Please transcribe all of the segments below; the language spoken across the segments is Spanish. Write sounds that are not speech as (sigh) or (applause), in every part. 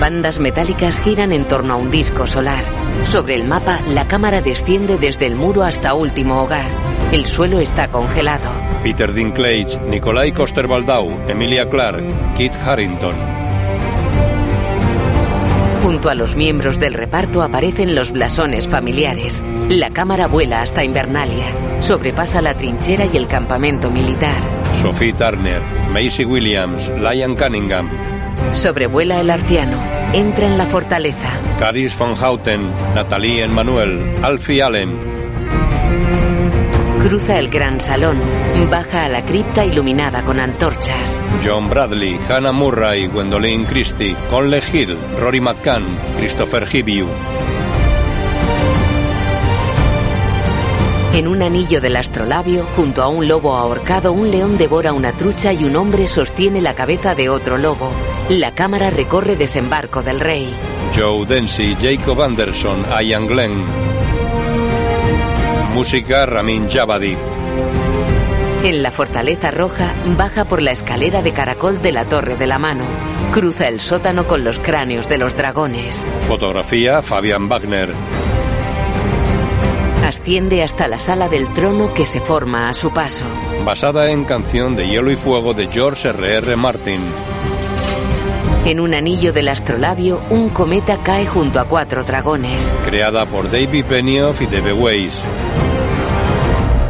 Bandas metálicas giran en torno a un disco solar. Sobre el mapa, la cámara desciende desde el muro hasta último hogar. El suelo está congelado. Peter Dinklage, Nikolai Coster-Waldau, Emilia Clarke, Kit Harrington. Junto a los miembros del reparto aparecen los blasones familiares. La cámara vuela hasta Invernalia. Sobrepasa la trinchera y el campamento militar. Sophie Turner, Maisie Williams, Lion Cunningham, Sobrevuela el arciano. Entra en la fortaleza. Caris von Houten, Nathalie Emmanuel, Alfie Allen. Cruza el gran salón. Baja a la cripta iluminada con antorchas. John Bradley, Hannah Murray, Gwendolyn Christie, Conley Hill, Rory McCann, Christopher Hibiu. En un anillo del astrolabio, junto a un lobo ahorcado, un león devora una trucha y un hombre sostiene la cabeza de otro lobo. La cámara recorre desembarco del rey. Joe Densi, Jacob Anderson, Ian Glenn. Música Ramin Javadi. En la fortaleza roja, baja por la escalera de caracol de la Torre de la Mano. Cruza el sótano con los cráneos de los dragones. Fotografía Fabian Wagner. Asciende hasta la sala del trono que se forma a su paso. Basada en canción de Hielo y Fuego de George R.R. Martin. En un anillo del astrolabio, un cometa cae junto a cuatro dragones. Creada por David Benioff y Debe Weiss.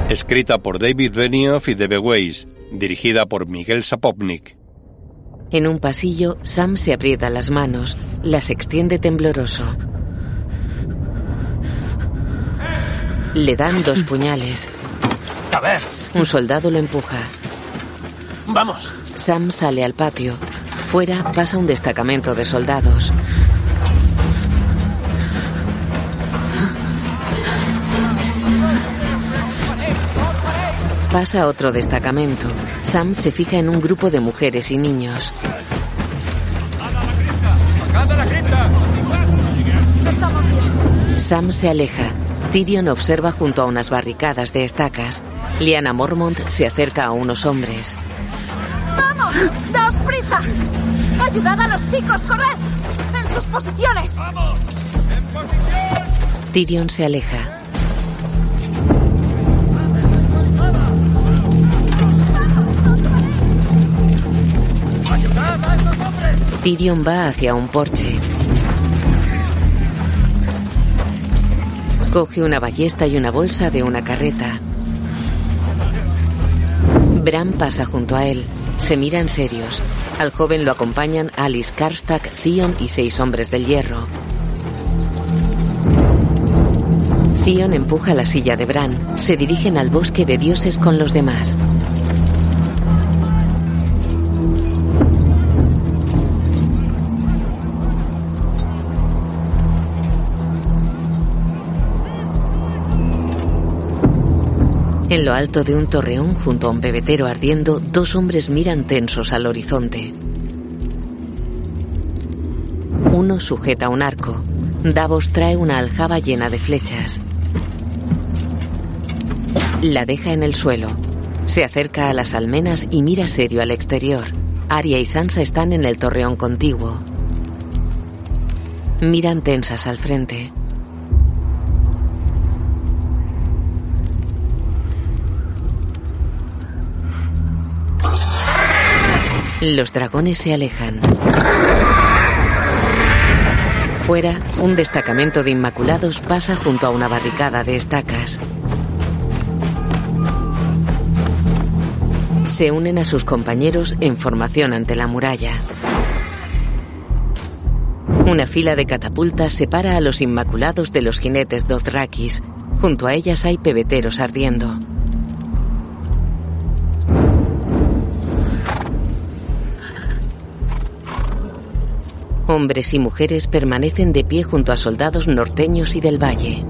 Escrita por David Benioff y Debe Weiss. Dirigida por Miguel Sapopnik. En un pasillo, Sam se aprieta las manos, las extiende tembloroso. Le dan dos puñales. A ver, Un soldado lo empuja. vamos. Sam sale al patio. Fuera pasa un destacamento de soldados. Pasa otro destacamento. Sam se fija en un grupo de mujeres y niños. Sam se aleja. Tyrion observa junto a unas barricadas de estacas. Liana Mormont se acerca a unos hombres. ¡Vamos! ¡Daos prisa! ¡Ayudad a los chicos! ¡Corred! ¡En sus posiciones! Tyrion se aleja. Tyrion va hacia un porche. Coge una ballesta y una bolsa de una carreta. Bran pasa junto a él. Se miran serios. Al joven lo acompañan Alice Karstak, Theon y seis hombres del hierro. Theon empuja la silla de Bran. Se dirigen al bosque de dioses con los demás. En lo alto de un torreón, junto a un pebetero ardiendo, dos hombres miran tensos al horizonte. Uno sujeta un arco. Davos trae una aljaba llena de flechas. La deja en el suelo. Se acerca a las almenas y mira serio al exterior. Arya y Sansa están en el torreón contiguo. Miran tensas al frente. Los dragones se alejan. Fuera, un destacamento de Inmaculados pasa junto a una barricada de estacas. Se unen a sus compañeros en formación ante la muralla. Una fila de catapultas separa a los Inmaculados de los jinetes Dothrakis. Junto a ellas hay pebeteros ardiendo. Hombres y mujeres permanecen de pie junto a soldados norteños y del valle.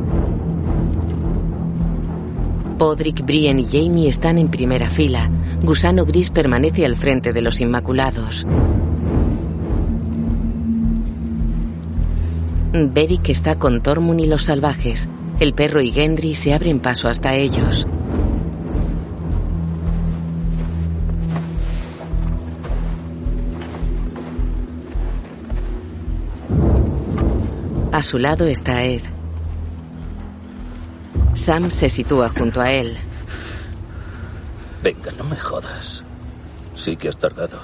Podrick, Brian y Jamie están en primera fila. Gusano Gris permanece al frente de los Inmaculados. Beric está con Tormund y los salvajes. El perro y Gendry se abren paso hasta ellos. A su lado está Ed. Sam se sitúa junto a él. Venga, no me jodas. Sí que has tardado.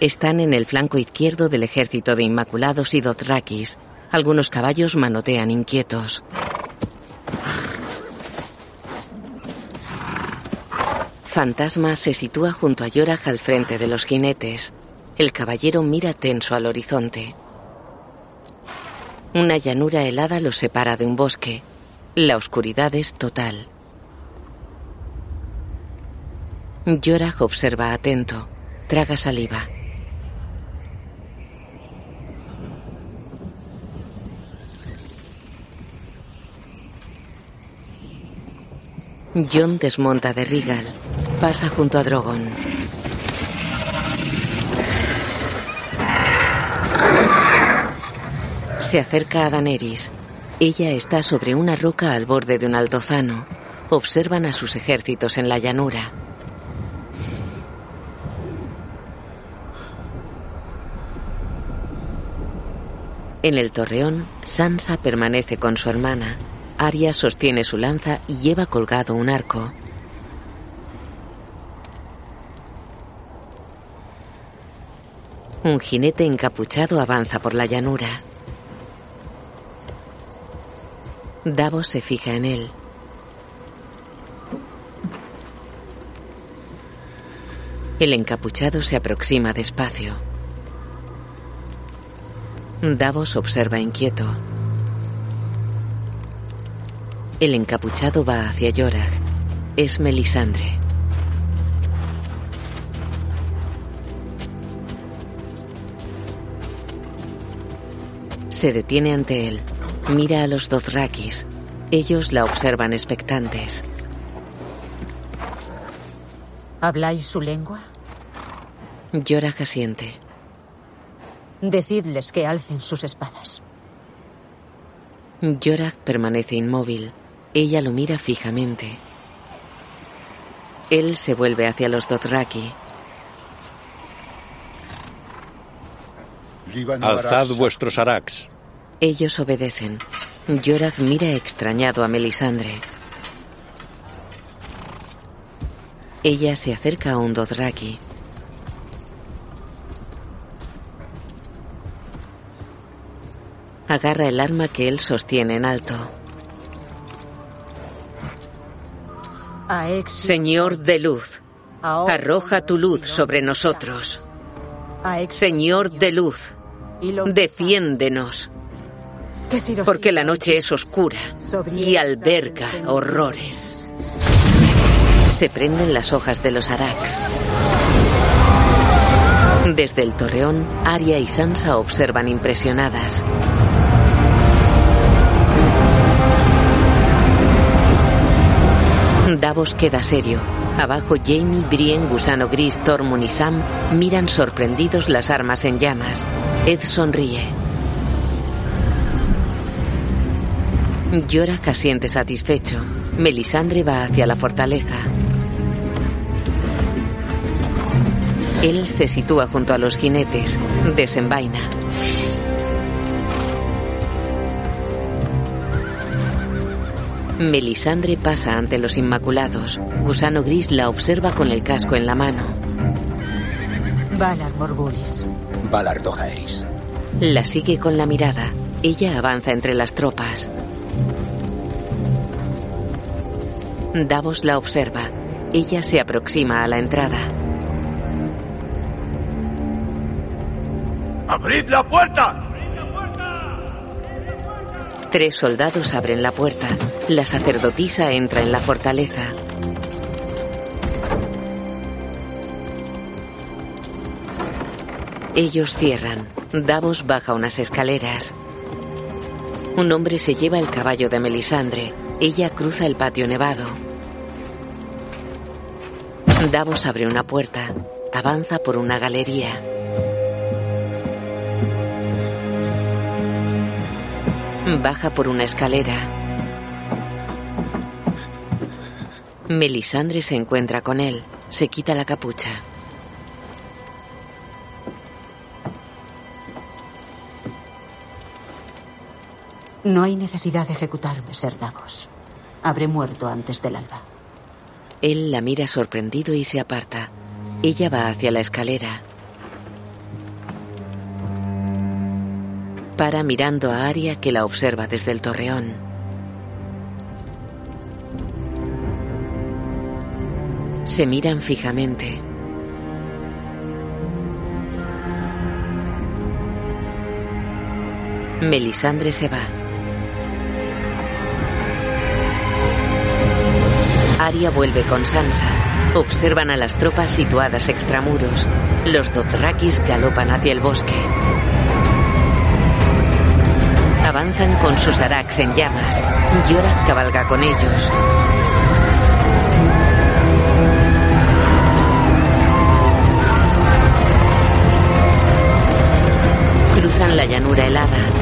Están en el flanco izquierdo del ejército de Inmaculados y Dothrakis. Algunos caballos manotean inquietos. Fantasma se sitúa junto a Yorah al frente de los jinetes. El caballero mira tenso al horizonte. Una llanura helada los separa de un bosque. La oscuridad es total. Yorah observa atento. Traga saliva. John desmonta de Regal. Pasa junto a Drogon. Se acerca a Daenerys. Ella está sobre una roca al borde de un altozano. Observan a sus ejércitos en la llanura. En el torreón, Sansa permanece con su hermana. Arya sostiene su lanza y lleva colgado un arco. Un jinete encapuchado avanza por la llanura. Davos se fija en él. El encapuchado se aproxima despacio. Davos observa inquieto. El encapuchado va hacia Yorah. Es Melisandre. Se detiene ante él. Mira a los Dothrakis. Ellos la observan expectantes. ¿Habláis su lengua? Yorah asiente. Decidles que alcen sus espadas. Yorah permanece inmóvil. Ella lo mira fijamente. Él se vuelve hacia los Dothraki. Alzad vuestros arax. Ellos obedecen. Yorah mira extrañado a Melisandre. Ella se acerca a un Dothraki. Agarra el arma que él sostiene en alto. Señor de luz, arroja tu luz sobre nosotros. Señor de luz, defiéndenos. Porque la noche es oscura y alberga horrores. Se prenden las hojas de los arax. Desde el torreón, Arya y Sansa observan impresionadas. Davos queda serio. Abajo Jamie, Brienne, Gusano Gris, Tormund y Sam miran sorprendidos las armas en llamas. Ed sonríe. Llora siente satisfecho. Melisandre va hacia la fortaleza. Él se sitúa junto a los jinetes. Desenvaina. Melisandre pasa ante los Inmaculados. Gusano Gris la observa con el casco en la mano. Valar Morgulis. Valar Dohaeris. La sigue con la mirada. Ella avanza entre las tropas. Davos la observa. Ella se aproxima a la entrada. ¡Abrid la puerta! Tres soldados abren la puerta. La sacerdotisa entra en la fortaleza. Ellos cierran. Davos baja unas escaleras. Un hombre se lleva el caballo de Melisandre. Ella cruza el patio nevado. Davos abre una puerta. Avanza por una galería. Baja por una escalera. Melisandre se encuentra con él. Se quita la capucha. No hay necesidad de ejecutarme, Ser Davos. Habré muerto antes del alba. Él la mira sorprendido y se aparta. Ella va hacia la escalera. Para mirando a Aria que la observa desde el torreón. Se miran fijamente. Melisandre se va. Aria vuelve con Sansa. Observan a las tropas situadas extramuros. Los Dothrakis galopan hacia el bosque. Avanzan con sus araks en llamas. Yorak cabalga con ellos. Cruzan la llanura helada.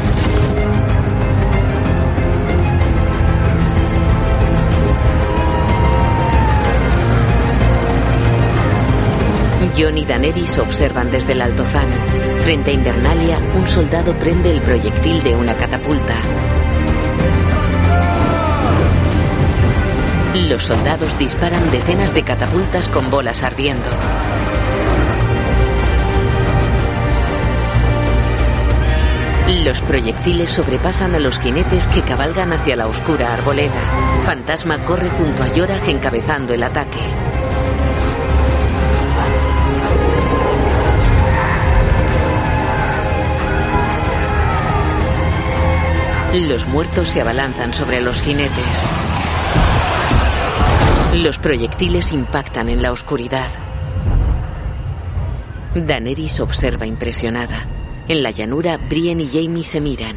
Jon y Daenerys observan desde el altozano. Frente a Invernalia, un soldado prende el proyectil de una catapulta. Los soldados disparan decenas de catapultas con bolas ardiendo. Los proyectiles sobrepasan a los jinetes que cabalgan hacia la oscura arboleda. Fantasma corre junto a Yorak encabezando el ataque. Los muertos se abalanzan sobre los jinetes. Los proyectiles impactan en la oscuridad. Daenerys observa impresionada. En la llanura, Brienne y Jaime se miran.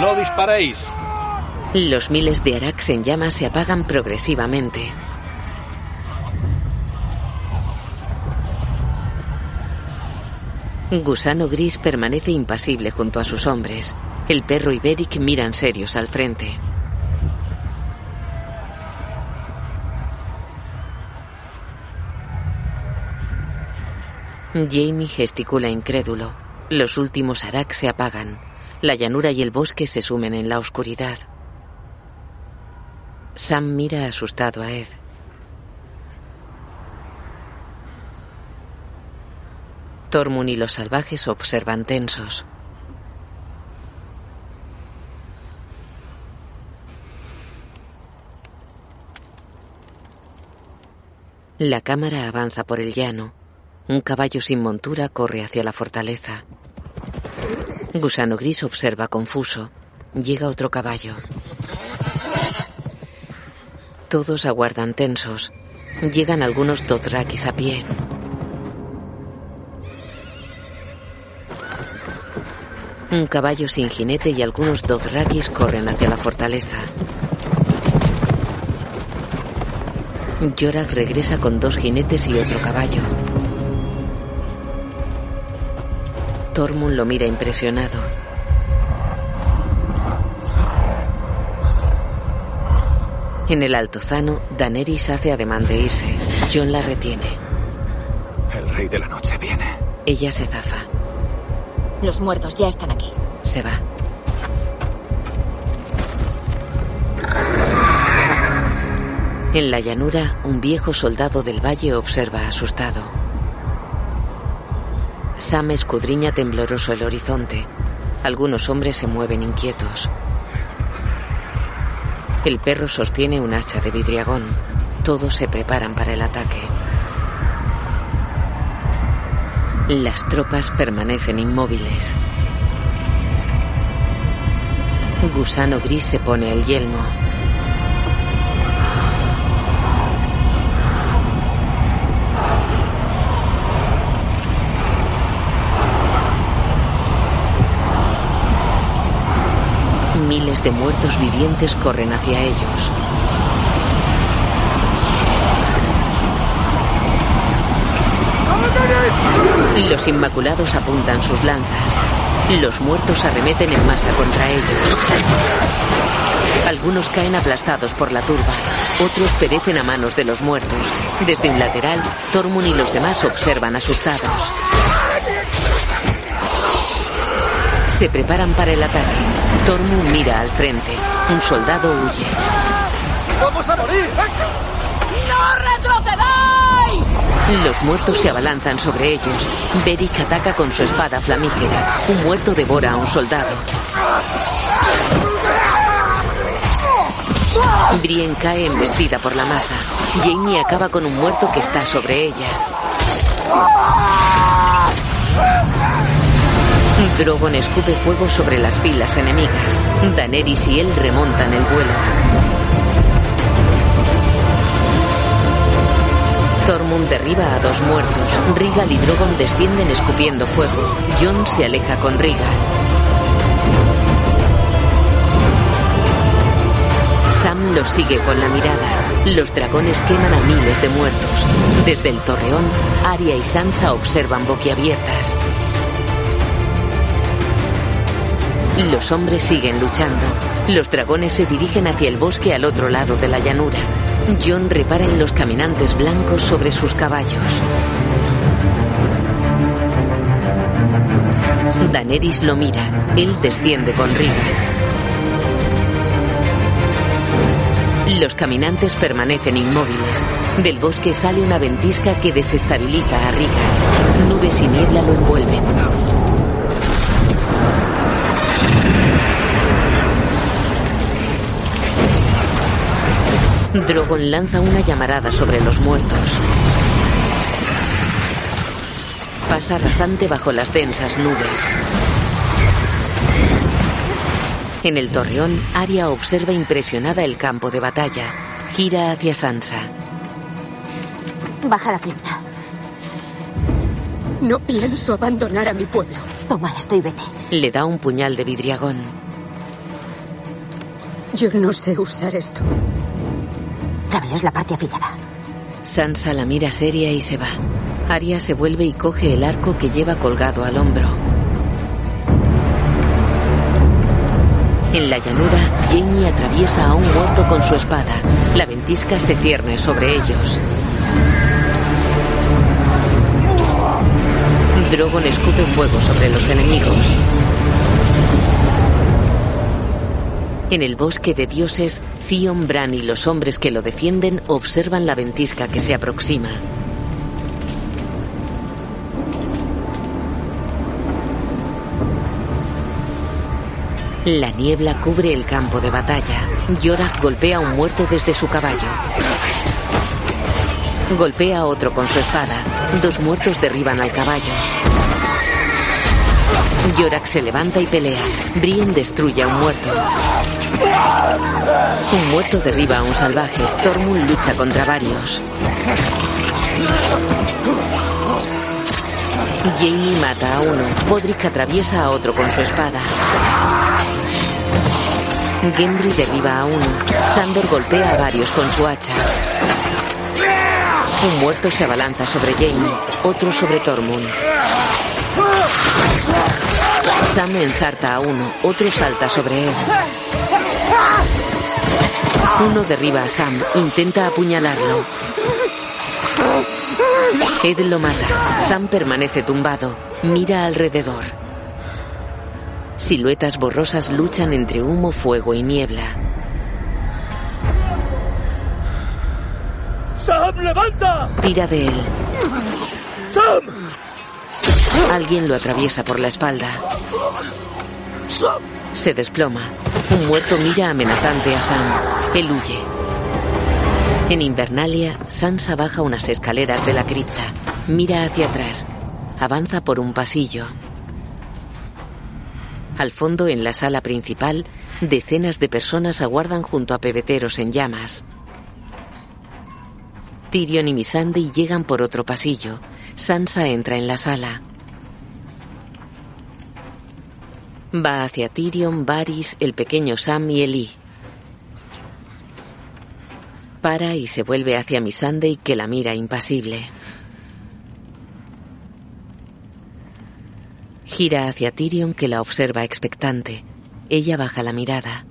¡No disparéis! Los miles de Araks en llamas se apagan progresivamente. Gusano Gris permanece impasible junto a sus hombres. El perro y Beric miran serios al frente. Jamie gesticula incrédulo. Los últimos Arak se apagan. La llanura y el bosque se sumen en la oscuridad. Sam mira asustado a Ed. Tormund y los salvajes observan tensos. La cámara avanza por el llano. Un caballo sin montura corre hacia la fortaleza. Gusano Gris observa confuso. Llega otro caballo. Todos aguardan tensos. Llegan algunos Dothrakis a pie. Un caballo sin jinete y algunos Dothrakis corren hacia la fortaleza. Yorak regresa con dos jinetes y otro caballo. Tormund lo mira impresionado. En el altozano, Daenerys hace ademán de irse. Jon la retiene. El rey de la noche viene. Ella se zafa. Los muertos ya están aquí. Se va. En la llanura, un viejo soldado del valle observa asustado. Sam escudriña tembloroso el horizonte. Algunos hombres se mueven inquietos. El perro sostiene un hacha de vidriagón. Todos se preparan para el ataque. Las tropas permanecen inmóviles. Gusano Gris se pone el yelmo. Miles de muertos vivientes corren hacia ellos. Los Inmaculados apuntan sus lanzas. Los muertos arremeten en masa contra ellos. Algunos caen aplastados por la turba, otros perecen a manos de los muertos. Desde un lateral, Tormund y los demás observan asustados. Se preparan para el ataque. Tormund mira al frente. Un soldado huye. ¡Vamos a morir! ¡No retrocedáis! Los muertos se abalanzan sobre ellos. Beric ataca con su espada flamígera. Un muerto devora a un soldado. Brienne cae embestida por la masa. Jamie acaba con un muerto que está sobre ella. Drogon escupe fuego sobre las filas enemigas. Daenerys y él remontan el vuelo. Tormund derriba a dos muertos. Rigal y Drogon descienden escupiendo fuego. Jon se aleja con Rigal. Sam los sigue con la mirada. Los dragones queman a miles de muertos. Desde el torreón, Arya y Sansa observan boquiabiertas. Los hombres siguen luchando. Los dragones se dirigen hacia el bosque al otro lado de la llanura. John repara en los caminantes blancos sobre sus caballos. Daenerys lo mira. Él desciende con Riga. Los caminantes permanecen inmóviles. Del bosque sale una ventisca que desestabiliza a Riga. Nubes y niebla lo envuelven. (laughs) Drogon lanza una llamarada sobre los muertos. Pasa rasante bajo las densas nubes. En el torreón, Arya observa impresionada el campo de batalla. Gira hacia Sansa. Baja la cripta. No pienso abandonar a mi pueblo. Toma esto y vete. Le da un puñal de vidriagón. Yo no sé usar esto. Es la parte afilada. Sansa la mira seria y se va. Arya se vuelve y coge el arco que lleva colgado al hombro. En la llanura, Jamie atraviesa a un muerto con su espada. La ventisca se cierne sobre ellos. Drogon escupe fuego sobre los enemigos. En el bosque de dioses, Theon, Bran y los hombres que lo defienden observan la ventisca que se aproxima. La niebla cubre el campo de batalla. Yorak golpea a un muerto desde su caballo. Golpea a otro con su espada. Dos muertos derriban al caballo. Yorak se levanta y pelea. Brienne destruye a un muerto. Un muerto derriba a un salvaje. Tormund lucha contra varios. Jamie mata a uno. Podrick atraviesa a otro con su espada. Gendry derriba a uno. Sandor golpea a varios con su hacha. Un muerto se abalanza sobre Jamie, otro sobre Tormund. Sam ensarta a uno, otro salta sobre él. Uno derriba a Sam, intenta apuñalarlo. Ed lo mata. Sam permanece tumbado, mira alrededor. Siluetas borrosas luchan entre humo, fuego y niebla. ¡Sam, levanta! Tira de él. ¡Sam! Alguien lo atraviesa por la espalda. ¡Sam! Se desploma. Un muerto mira amenazante a Sam. Él huye. En Invernalia, Sansa baja unas escaleras de la cripta. Mira hacia atrás. Avanza por un pasillo. Al fondo, en la sala principal, decenas de personas aguardan junto a pebeteros en llamas. Tyrion y Missandei llegan por otro pasillo. Sansa entra en la sala. Va hacia Tyrion, Varys, el pequeño Sam y Eli. Para y se vuelve hacia Missandei que la mira impasible. Gira hacia Tyrion que la observa expectante. Ella baja la mirada.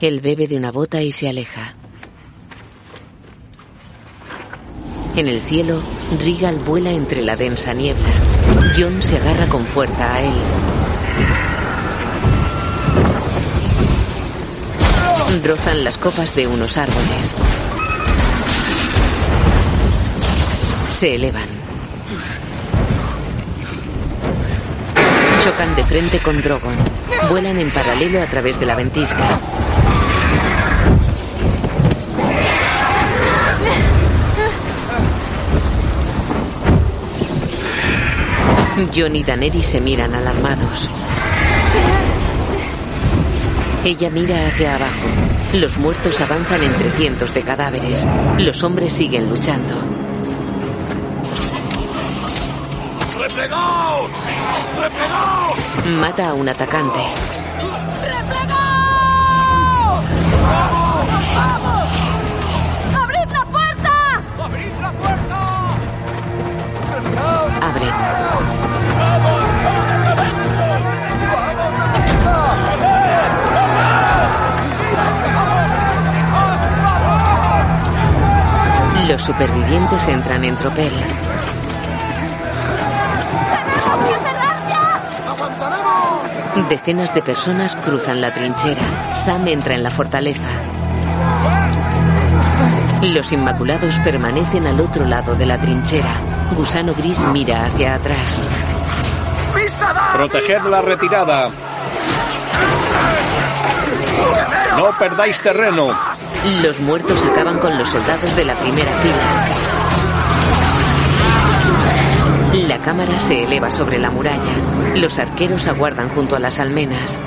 Él bebe de una bota y se aleja. En el cielo, Rigal vuela entre la densa niebla. John se agarra con fuerza a él. Rozan las copas de unos árboles. Se elevan. Chocan de frente con Drogon. Vuelan en paralelo a través de la ventisca. John y Daneri se miran alarmados. Ella mira hacia abajo. Los muertos avanzan entre cientos de cadáveres. Los hombres siguen luchando. ¡Replegaos! ¡Replegaos! Mata a un atacante. ¡Replegaos! ¡Vamos! ¡Vamos! ¡Abrid la puerta! ¡Abrid la puerta! Abren. Los supervivientes entran en tropel. Decenas de personas cruzan la trinchera. Sam entra en la fortaleza. Los Inmaculados permanecen al otro lado de la trinchera. Gusano Gris mira hacia atrás. Proteged la retirada. No perdáis terreno. Los muertos acaban con los soldados de la primera fila. La cámara se eleva sobre la muralla. Los arqueros aguardan junto a las almenas.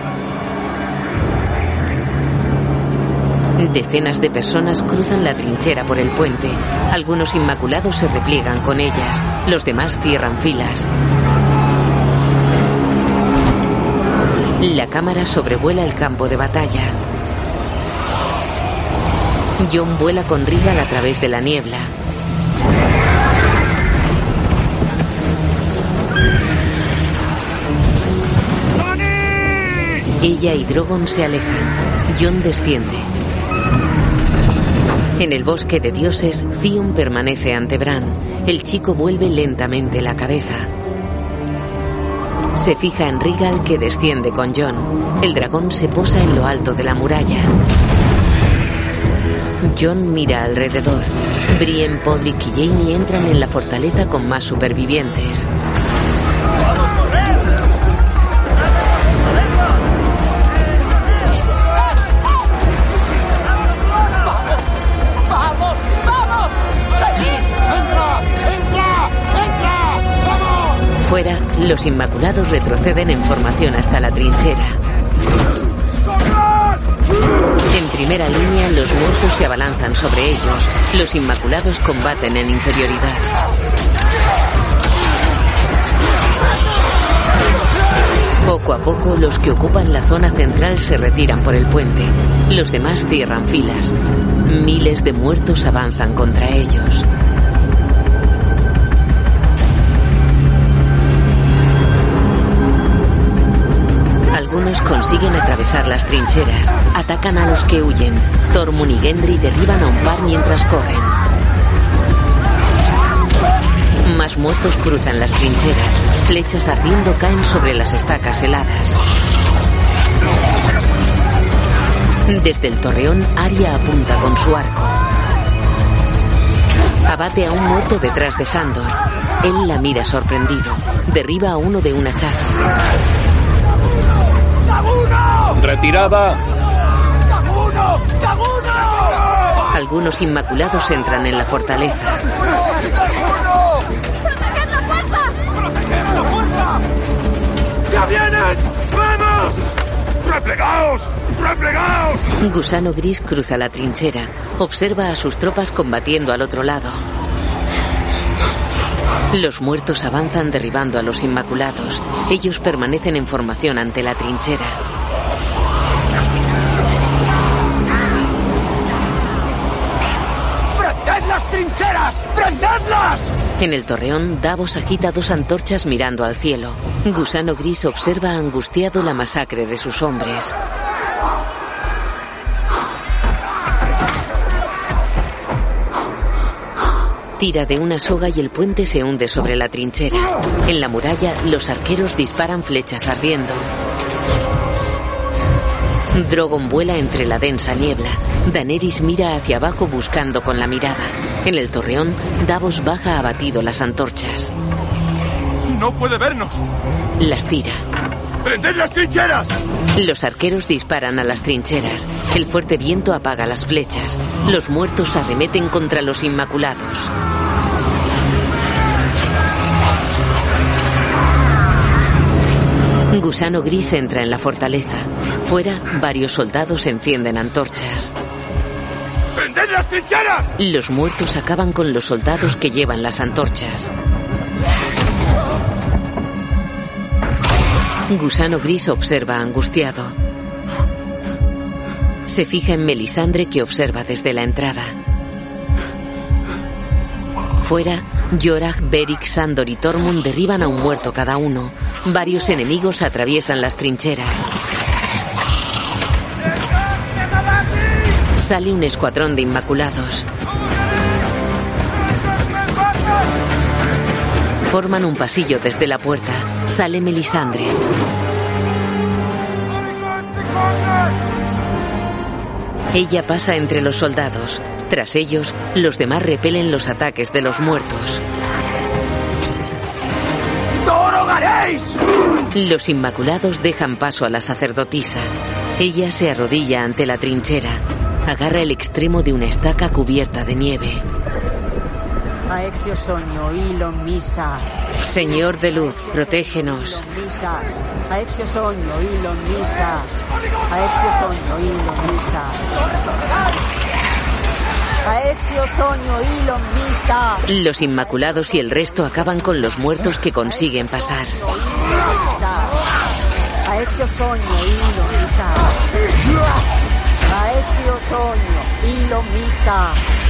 Decenas de personas cruzan la trinchera por el puente. Algunos inmaculados se repliegan con ellas. Los demás cierran filas. La cámara sobrevuela el campo de batalla. John vuela con Regal a través de la niebla. Ella y Drogon se alejan. John desciende. En el bosque de dioses, Theon permanece ante Bran. El chico vuelve lentamente la cabeza. Se fija en Regal que desciende con John. El dragón se posa en lo alto de la muralla. John mira alrededor. Brienne, Podrick y Jamie entran en la fortaleza con más supervivientes. Fuera, los Inmaculados retroceden en formación hasta la trinchera. En primera línea, los muertos se abalanzan sobre ellos. Los Inmaculados combaten en inferioridad. Poco a poco, los que ocupan la zona central se retiran por el puente. Los demás cierran filas. Miles de muertos avanzan contra ellos. Consiguen atravesar las trincheras, atacan a los que huyen. Tormund y Gendry derriban a un par mientras corren. Más muertos cruzan las trincheras. Flechas ardiendo caen sobre las estacas heladas. Desde el torreón, Arya apunta con su arco. Abate a un muerto detrás de Sandor. Él la mira sorprendido. Derriba a uno de un hachazo. ¡Taguno! Retirada. ¡Taguno! ¡Taguno! Algunos inmaculados entran en la fortaleza. ¡Proteged la puerta! ¡Proteged la puerta! ¡Ya vienen! ¡Vamos! ¡Replegaos! ¡Replegaos! Gusano Gris cruza la trinchera. Observa a sus tropas combatiendo al otro lado. Los muertos avanzan derribando a los Inmaculados. Ellos permanecen en formación ante la trinchera. ¡Prended las trincheras! ¡Prendedlas! En el torreón, Davos agita dos antorchas mirando al cielo. Gusano Gris observa angustiado la masacre de sus hombres. Tira de una soga y el puente se hunde sobre la trinchera. En la muralla, los arqueros disparan flechas ardiendo. Drogon vuela entre la densa niebla. Daenerys mira hacia abajo buscando con la mirada. En el torreón, Davos baja abatido las antorchas. ¡No puede vernos! Las tira. ¡Prended las trincheras! Los arqueros disparan a las trincheras. El fuerte viento apaga las flechas. Los muertos arremeten contra los inmaculados. Gusano gris entra en la fortaleza. Fuera, varios soldados encienden antorchas. ¡Prended las trincheras! Los muertos acaban con los soldados que llevan las antorchas. Gusano Gris observa angustiado. Se fija en Melisandre que observa desde la entrada. Fuera, Yorah, Beric, Sandor y Tormund derriban a un muerto cada uno. Varios enemigos atraviesan las trincheras. Sale un escuadrón de inmaculados. Forman un pasillo desde la puerta. Sale Melisandre. Ella pasa entre los soldados. Tras ellos, los demás repelen los ataques de los muertos. Los Inmaculados dejan paso a la sacerdotisa. Ella se arrodilla ante la trinchera. Agarra el extremo de una estaca cubierta de nieve. Aexio soño, ilon misas. Señor de luz, protégenos. Misas. Aexio soño, ilon misas. Aexio soño, ilon misas. Aexio soño, ilon misas. Los Inmaculados y el resto acaban con los muertos que consiguen pasar. Aexio soño, ilon misas. Aexio soño, ilon misas.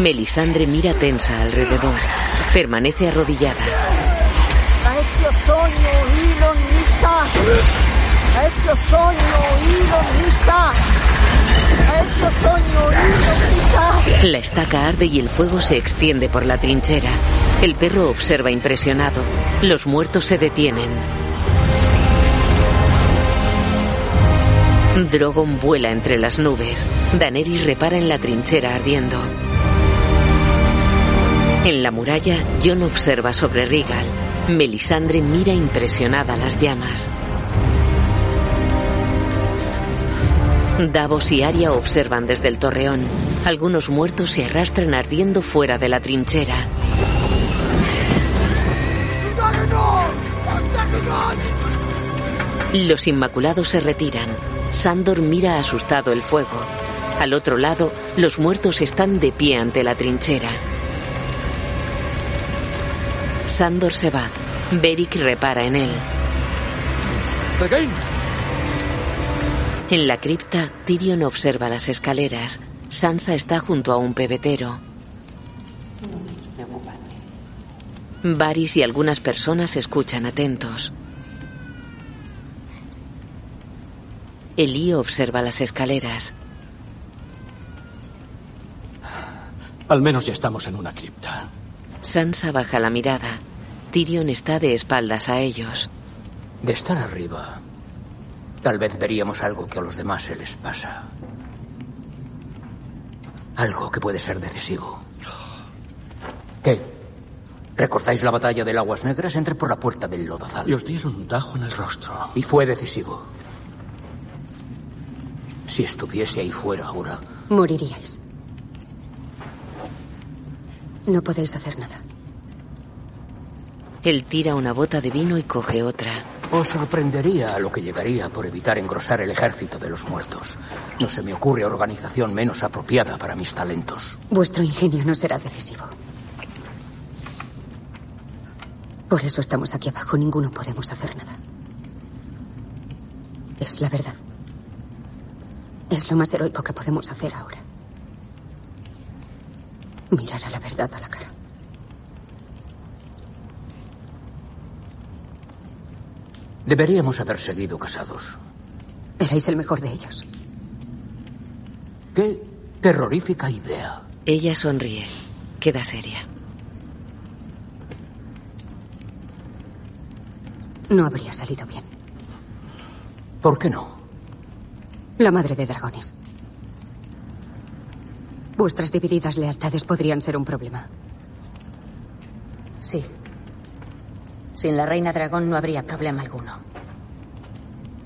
Melisandre mira tensa alrededor. Permanece arrodillada. La estaca arde y el fuego se extiende por la trinchera. El perro observa impresionado. Los muertos se detienen. Drogon vuela entre las nubes. Daenerys repara en la trinchera ardiendo. En la muralla, Jon observa sobre Rigal. Melisandre mira impresionada las llamas. Davos y Arya observan desde el torreón. Algunos muertos se arrastran ardiendo fuera de la trinchera. Los Inmaculados se retiran. Sandor mira asustado el fuego. Al otro lado, los muertos están de pie ante la trinchera. Sandor se va. Beric repara en él. En la cripta, Tyrion observa las escaleras. Sansa está junto a un pebetero. Varys y algunas personas escuchan atentos. Elí observa las escaleras. Al menos ya estamos en una cripta. Sansa baja la mirada. Tyrion está de espaldas a ellos. De estar arriba, tal vez veríamos algo que a los demás se les pasa. Algo que puede ser decisivo. ¿Qué? ¿Recordáis la batalla del Aguas Negras? Entré por la puerta del lodazal. Y os dieron un tajo en el rostro. Y fue decisivo. Si estuviese ahí fuera ahora. Moriríais. No podéis hacer nada. Él tira una bota de vino y coge otra. Os sorprendería a lo que llegaría por evitar engrosar el ejército de los muertos. No se me ocurre organización menos apropiada para mis talentos. Vuestro ingenio no será decisivo. Por eso estamos aquí abajo. Ninguno podemos hacer nada. Es la verdad. Es lo más heroico que podemos hacer ahora. Mirar a la verdad a la cara. Deberíamos haber seguido casados. Erais el mejor de ellos. Qué terrorífica idea. Ella sonríe. Queda seria. No habría salido bien. ¿Por qué no? La madre de dragones. Vuestras divididas lealtades podrían ser un problema. Sí. Sin la reina dragón no habría problema alguno.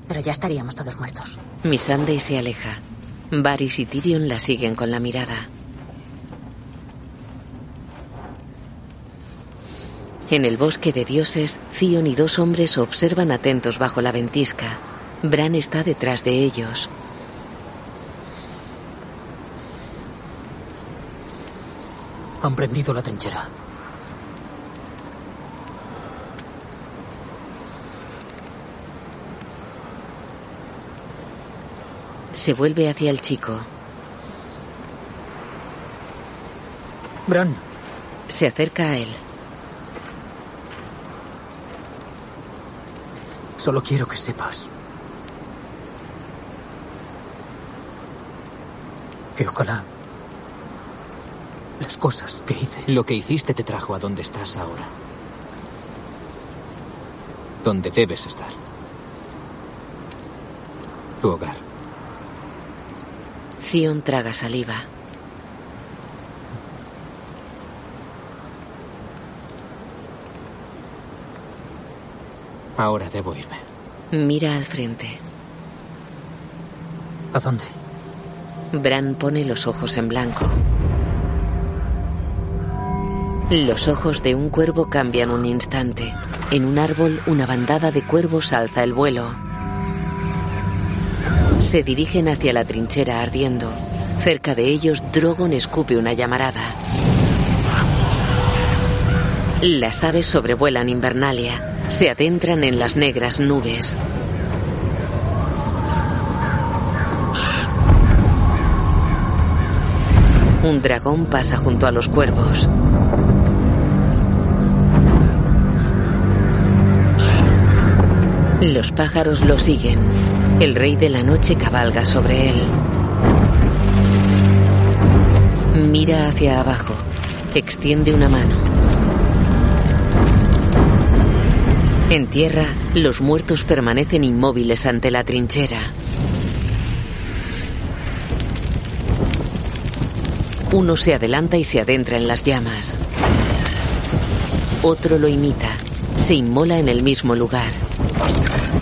Pero ya estaríamos todos muertos. Missandei se aleja. Varys y Tyrion la siguen con la mirada. En el bosque de dioses, Zion y dos hombres observan atentos bajo la ventisca. Bran está detrás de ellos. Han prendido la trinchera. Se vuelve hacia el chico. Bran. Se acerca a él. Solo quiero que sepas que ojalá las cosas que hice. Lo que hiciste te trajo a donde estás ahora. Donde debes estar. Tu hogar. Zion traga saliva. Ahora debo irme. Mira al frente. ¿A dónde? Bran pone los ojos en blanco. Los ojos de un cuervo cambian un instante. En un árbol, una bandada de cuervos alza el vuelo. Se dirigen hacia la trinchera ardiendo. Cerca de ellos, Drogon escupe una llamarada. Las aves sobrevuelan Invernalia. Se adentran en las negras nubes. Un dragón pasa junto a los cuervos. Los pájaros lo siguen. El rey de la noche cabalga sobre él. Mira hacia abajo. Extiende una mano. En tierra, los muertos permanecen inmóviles ante la trinchera. Uno se adelanta y se adentra en las llamas. Otro lo imita. Se inmola en el mismo lugar.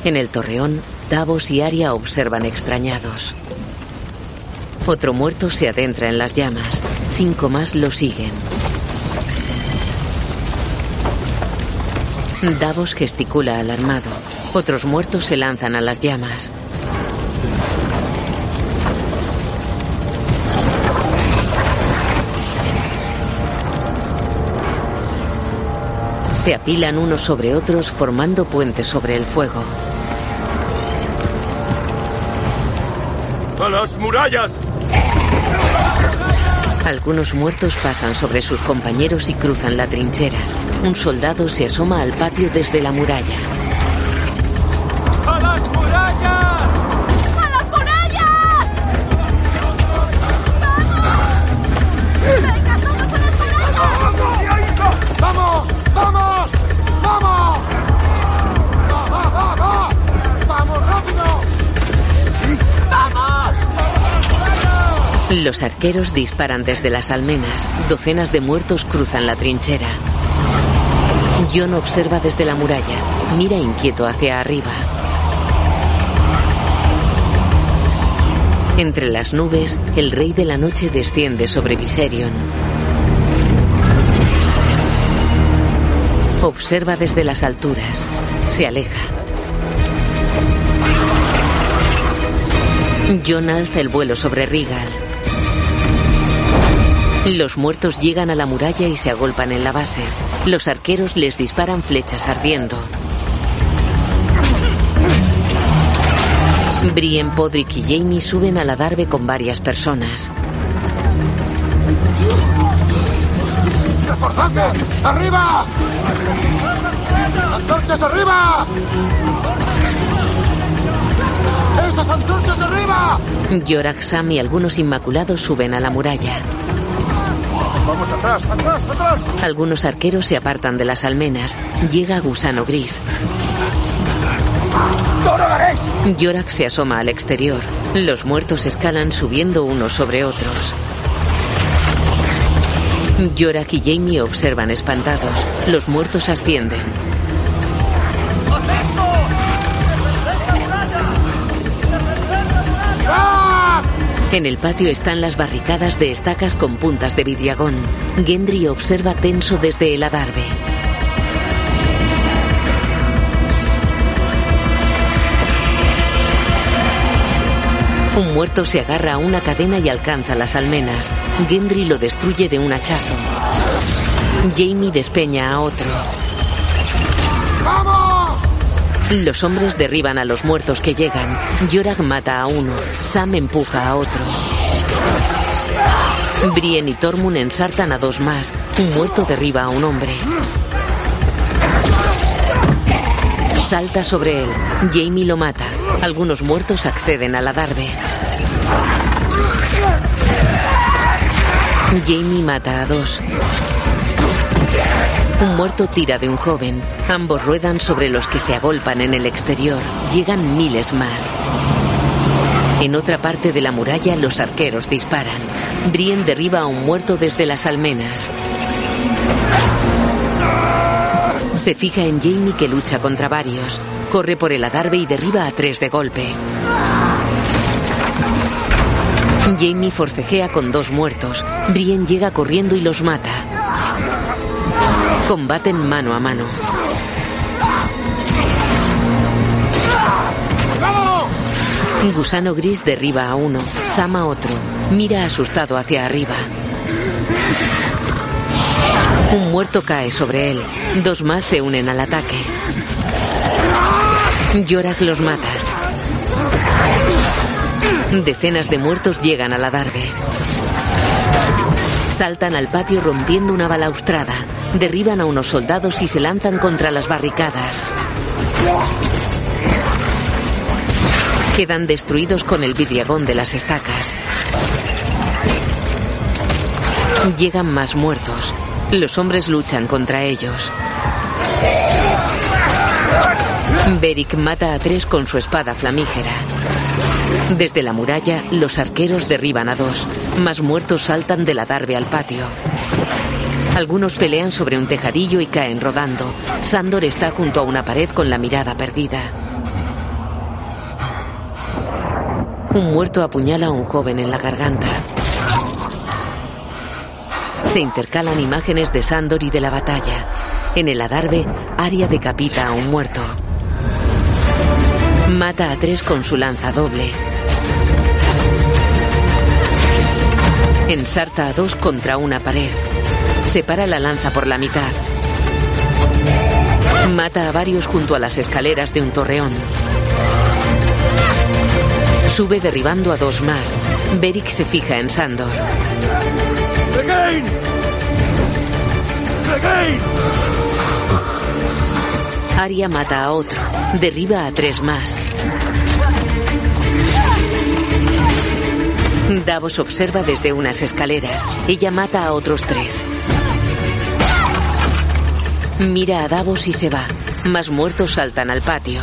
En el torreón, Davos y Aria observan extrañados. Otro muerto se adentra en las llamas. Cinco más lo siguen. Davos gesticula alarmado. Otros muertos se lanzan a las llamas. Se apilan unos sobre otros formando puentes sobre el fuego. ¡A las murallas! Algunos muertos pasan sobre sus compañeros y cruzan la trinchera. Un soldado se asoma al patio desde la muralla. Los arqueros disparan desde las almenas. Docenas de muertos cruzan la trinchera. John observa desde la muralla. Mira inquieto hacia arriba. Entre las nubes, el rey de la noche desciende sobre Viserion. Observa desde las alturas. Se aleja. John alza el vuelo sobre Regal. Los muertos llegan a la muralla y se agolpan en la base. Los arqueros les disparan flechas ardiendo. Brian, Podrick y Jamie suben a la Darbe con varias personas. ¡Reforzadme! ¡Arriba! ¡Antorchas arriba! ¡Esas antorchas arriba! Yorak, Sam y algunos inmaculados suben a la muralla. ¡Vamos atrás, atrás, atrás! Algunos arqueros se apartan de las almenas. Llega Gusano Gris. Yorak se asoma al exterior. Los muertos escalan subiendo unos sobre otros. Yorak y Jamie observan espantados. Los muertos ascienden. En el patio están las barricadas de estacas con puntas de vidriagón. Gendry observa tenso desde el adarve. Un muerto se agarra a una cadena y alcanza las almenas. Gendry lo destruye de un hachazo. Jamie despeña a otro. Los hombres derriban a los muertos que llegan. Yorak mata a uno. Sam empuja a otro. Brien y Tormund ensartan a dos más. Un muerto derriba a un hombre. Salta sobre él. Jamie lo mata. Algunos muertos acceden a la darbe. Jamie mata a dos. Un muerto tira de un joven. Ambos ruedan sobre los que se agolpan en el exterior. Llegan miles más. En otra parte de la muralla los arqueros disparan. Brien derriba a un muerto desde las almenas. Se fija en Jamie que lucha contra varios. Corre por el adarve y derriba a tres de golpe. Jamie forcejea con dos muertos. Brien llega corriendo y los mata. Combaten mano a mano. Gusano gris derriba a uno, Sam a otro. Mira asustado hacia arriba. Un muerto cae sobre él. Dos más se unen al ataque. Yorak los mata. Decenas de muertos llegan a la darbe. Saltan al patio rompiendo una balaustrada. Derriban a unos soldados y se lanzan contra las barricadas. Quedan destruidos con el vidriagón de las estacas. Llegan más muertos. Los hombres luchan contra ellos. Beric mata a tres con su espada flamígera. Desde la muralla, los arqueros derriban a dos. Más muertos saltan de la al patio. Algunos pelean sobre un tejadillo y caen rodando. Sandor está junto a una pared con la mirada perdida. Un muerto apuñala a un joven en la garganta. Se intercalan imágenes de Sandor y de la batalla. En el adarve, Aria decapita a un muerto. Mata a tres con su lanza doble. Ensarta a dos contra una pared. Separa la lanza por la mitad. Mata a varios junto a las escaleras de un torreón. Sube derribando a dos más. Beric se fija en Sandor. ¡Regain! ¡Regain! Aria mata a otro. Derriba a tres más. Davos observa desde unas escaleras. Ella mata a otros tres. Mira a Davos y se va. Más muertos saltan al patio.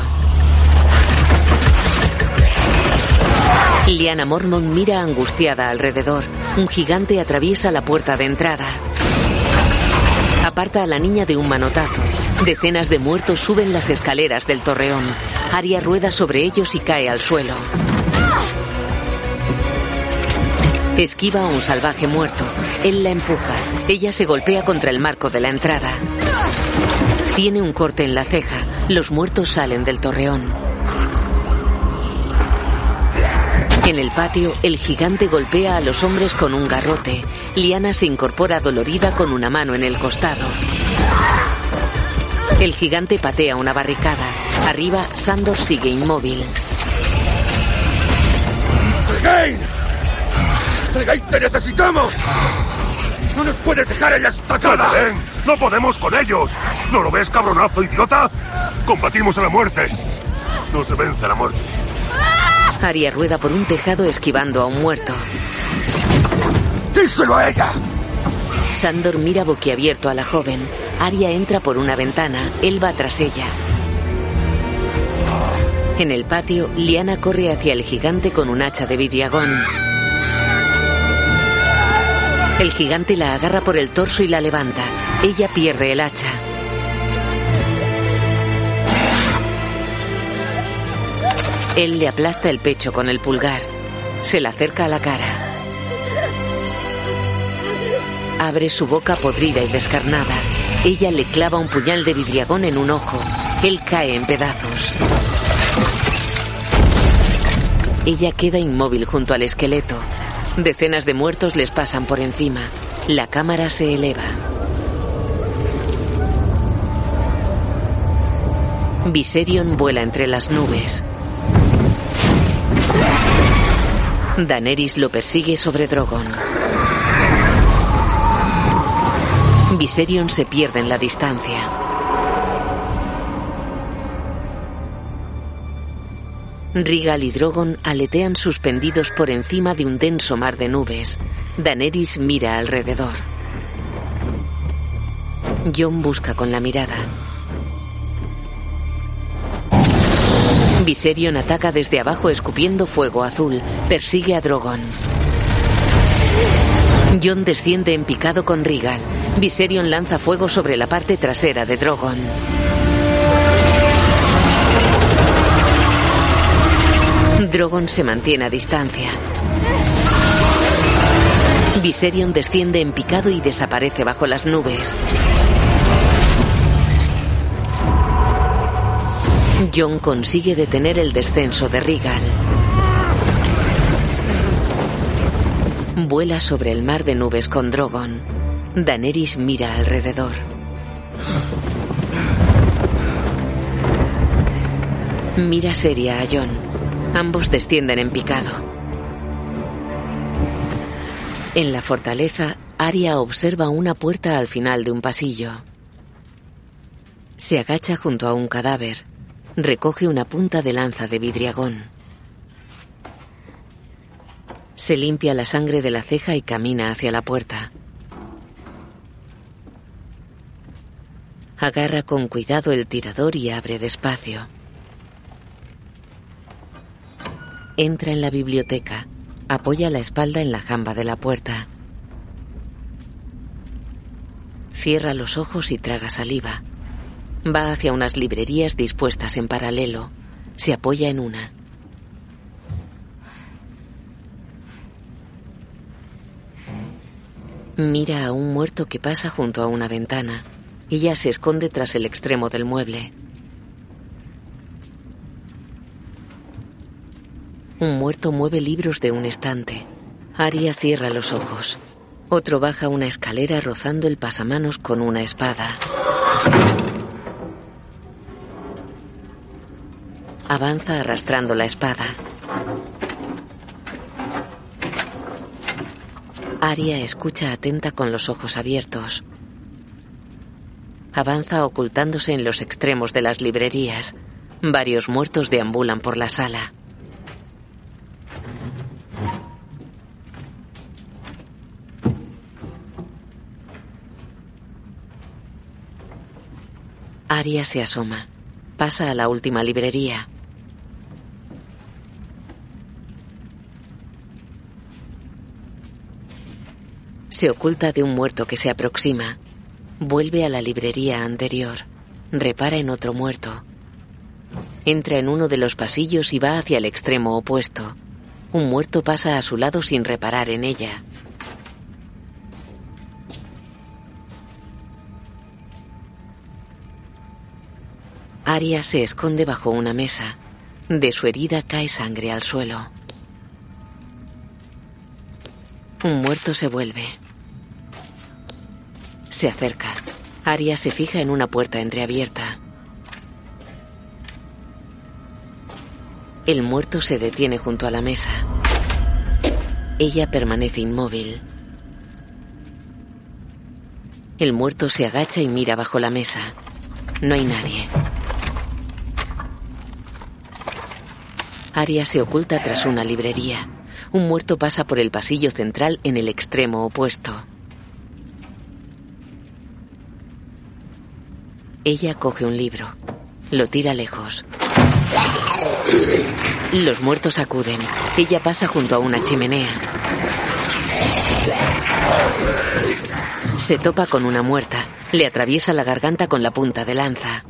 Liana Mormont mira angustiada alrededor. Un gigante atraviesa la puerta de entrada. Aparta a la niña de un manotazo. Decenas de muertos suben las escaleras del torreón. Aria rueda sobre ellos y cae al suelo. Esquiva a un salvaje muerto. Él la empuja. Ella se golpea contra el marco de la entrada. Tiene un corte en la ceja. Los muertos salen del torreón. En el patio, el gigante golpea a los hombres con un garrote. Liana se incorpora dolorida con una mano en el costado. El gigante patea una barricada. Arriba, Sandor sigue inmóvil. ¡Regain! ¡Regain, te necesitamos! ¡No nos puedes dejar en la estacada! ¡Ven! ¡No podemos con ellos! ¿No lo ves, cabronazo idiota? Combatimos a la muerte. No se vence la muerte. Aria rueda por un tejado esquivando a un muerto. ¡Díselo a ella! Sandor mira boquiabierto a la joven. Aria entra por una ventana. Él va tras ella. En el patio, Liana corre hacia el gigante con un hacha de vidriagón. El gigante la agarra por el torso y la levanta. Ella pierde el hacha. Él le aplasta el pecho con el pulgar. Se la acerca a la cara. Abre su boca podrida y descarnada. Ella le clava un puñal de vidriagón en un ojo. Él cae en pedazos. Ella queda inmóvil junto al esqueleto. Decenas de muertos les pasan por encima. La cámara se eleva. Viserion vuela entre las nubes. Daenerys lo persigue sobre Drogon. Viserion se pierde en la distancia. Rigal y Drogon aletean suspendidos por encima de un denso mar de nubes. Daenerys mira alrededor. Jon busca con la mirada. Viserion ataca desde abajo escupiendo fuego azul. Persigue a Drogon. Jon desciende en picado con Rigal. Viserion lanza fuego sobre la parte trasera de Drogon. Drogon se mantiene a distancia. Viserion desciende en picado y desaparece bajo las nubes. Jon consigue detener el descenso de Rigal. Vuela sobre el mar de nubes con Drogon. Daenerys mira alrededor. Mira seria a Jon. Ambos descienden en picado. En la fortaleza, Arya observa una puerta al final de un pasillo. Se agacha junto a un cadáver. Recoge una punta de lanza de vidriagón. Se limpia la sangre de la ceja y camina hacia la puerta. Agarra con cuidado el tirador y abre despacio. Entra en la biblioteca. Apoya la espalda en la jamba de la puerta. Cierra los ojos y traga saliva. Va hacia unas librerías dispuestas en paralelo. Se apoya en una. Mira a un muerto que pasa junto a una ventana. Ella se esconde tras el extremo del mueble. Un muerto mueve libros de un estante. Aria cierra los ojos. Otro baja una escalera rozando el pasamanos con una espada. Avanza arrastrando la espada. Aria escucha atenta con los ojos abiertos. Avanza ocultándose en los extremos de las librerías. Varios muertos deambulan por la sala. Aria se asoma. Pasa a la última librería. Se oculta de un muerto que se aproxima. Vuelve a la librería anterior. Repara en otro muerto. Entra en uno de los pasillos y va hacia el extremo opuesto. Un muerto pasa a su lado sin reparar en ella. Aria se esconde bajo una mesa. De su herida cae sangre al suelo. Un muerto se vuelve. Se acerca. Aria se fija en una puerta entreabierta. El muerto se detiene junto a la mesa. Ella permanece inmóvil. El muerto se agacha y mira bajo la mesa. No hay nadie. Aria se oculta tras una librería. Un muerto pasa por el pasillo central en el extremo opuesto. Ella coge un libro. Lo tira lejos. Los muertos acuden. Ella pasa junto a una chimenea. Se topa con una muerta. Le atraviesa la garganta con la punta de lanza.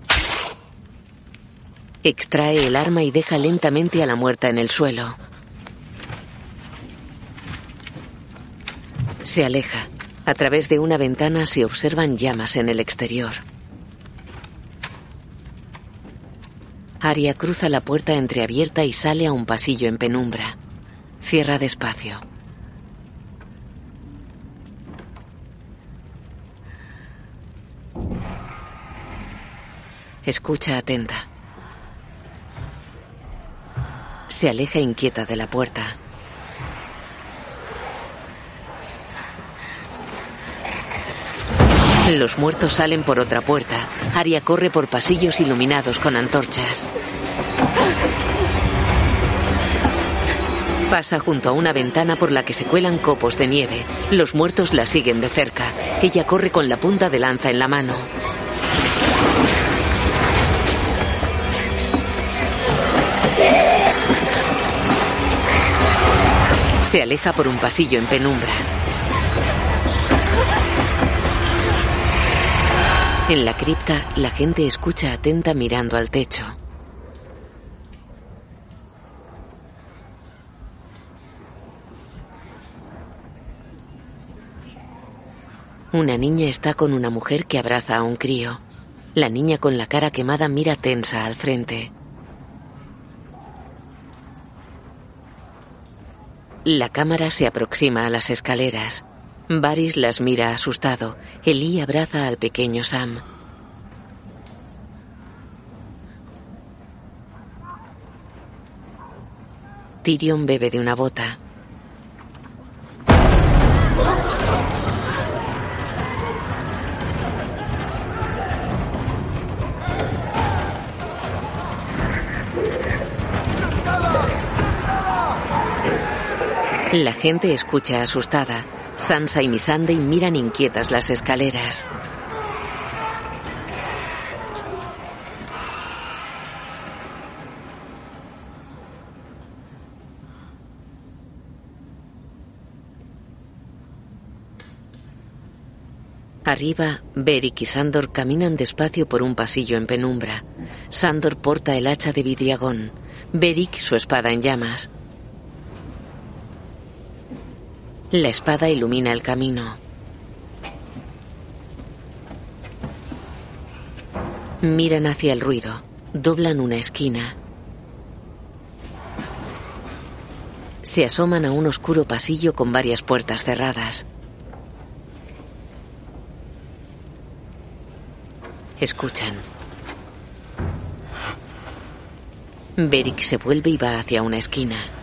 Extrae el arma y deja lentamente a la muerta en el suelo. Se aleja. A través de una ventana se observan llamas en el exterior. Aria cruza la puerta entreabierta y sale a un pasillo en penumbra. Cierra despacio. Escucha atenta. Se aleja inquieta de la puerta. Los muertos salen por otra puerta. Aria corre por pasillos iluminados con antorchas. Pasa junto a una ventana por la que se cuelan copos de nieve. Los muertos la siguen de cerca. Ella corre con la punta de lanza en la mano. Se aleja por un pasillo en penumbra. En la cripta, la gente escucha atenta mirando al techo. Una niña está con una mujer que abraza a un crío. La niña con la cara quemada mira tensa al frente. La cámara se aproxima a las escaleras. Varys las mira asustado. Elí abraza al pequeño Sam. Tyrion bebe de una bota. La gente escucha asustada. Sansa y Missandei miran inquietas las escaleras. Arriba, Beric y Sandor caminan despacio por un pasillo en penumbra. Sandor porta el hacha de vidriagón, Beric su espada en llamas. La espada ilumina el camino. Miran hacia el ruido. Doblan una esquina. Se asoman a un oscuro pasillo con varias puertas cerradas. Escuchan. Beric se vuelve y va hacia una esquina.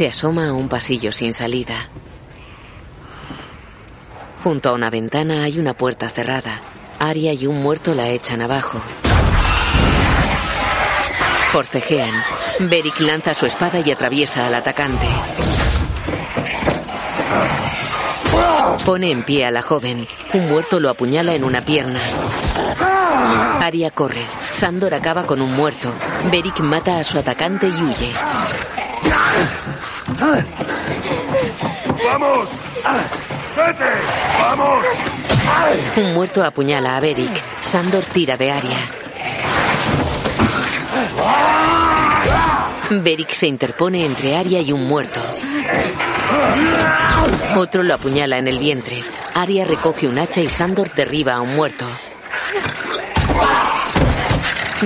Se asoma a un pasillo sin salida. Junto a una ventana hay una puerta cerrada. Aria y un muerto la echan abajo. Forcejean. Beric lanza su espada y atraviesa al atacante. Pone en pie a la joven. Un muerto lo apuñala en una pierna. Aria corre. Sandor acaba con un muerto. Beric mata a su atacante y huye. ¡Vamos! ¡Vete! ¡Vamos! Un muerto apuñala a Beric. Sandor tira de Aria. Beric se interpone entre Aria y un muerto. Otro lo apuñala en el vientre. Aria recoge un hacha y Sandor derriba a un muerto.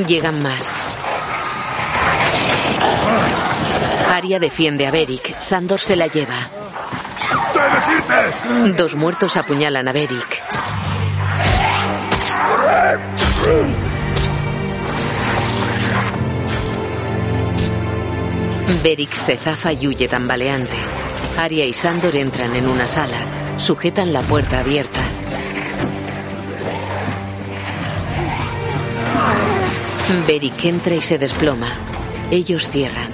Llegan más. Aria defiende a Beric. Sandor se la lleva. Dos muertos apuñalan a Beric. Beric se zafa y huye tambaleante. Aria y Sandor entran en una sala. Sujetan la puerta abierta. Beric entra y se desploma. Ellos cierran.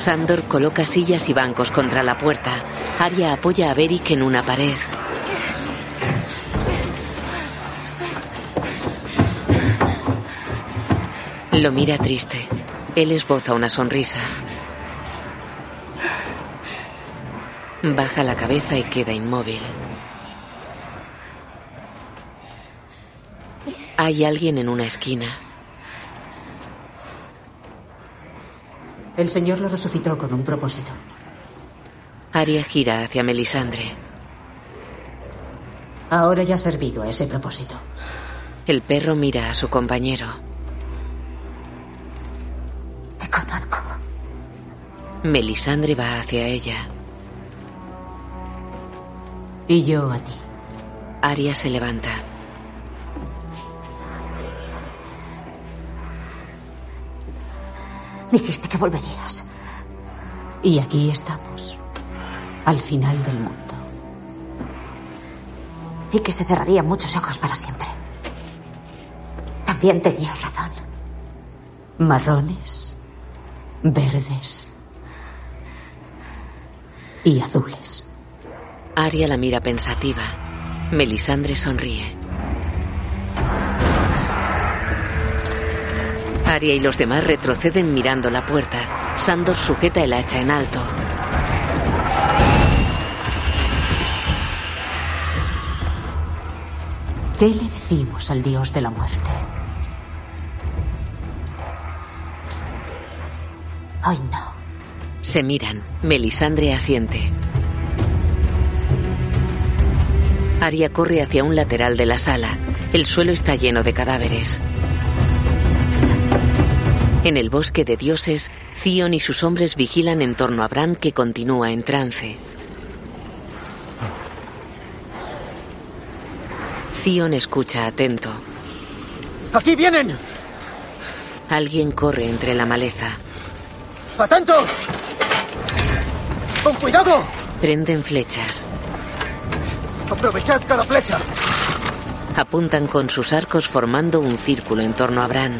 Sandor coloca sillas y bancos contra la puerta. Aria apoya a Beric en una pared. Lo mira triste. Él esboza una sonrisa. Baja la cabeza y queda inmóvil. Hay alguien en una esquina. El Señor lo resucitó con un propósito. Aria gira hacia Melisandre. Ahora ya ha servido a ese propósito. El perro mira a su compañero. Te conozco. Melisandre va hacia ella. Y yo a ti. Aria se levanta. Dijiste que volverías. Y aquí estamos. Al final del mundo. Y que se cerrarían muchos ojos para siempre. También tenías razón. Marrones, verdes y azules. Aria la mira pensativa. Melisandre sonríe. Aria y los demás retroceden mirando la puerta. Sandor sujeta el hacha en alto. ¿Qué le decimos al dios de la muerte? Hoy no. Se miran. Melisandre asiente. Aria corre hacia un lateral de la sala. El suelo está lleno de cadáveres. En el bosque de dioses, Zion y sus hombres vigilan en torno a Bran que continúa en trance. Zion escucha atento. ¡Aquí vienen! Alguien corre entre la maleza. ¡Atentos! ¡Con cuidado! Prenden flechas. ¡Aprovechad cada flecha! Apuntan con sus arcos formando un círculo en torno a Bran.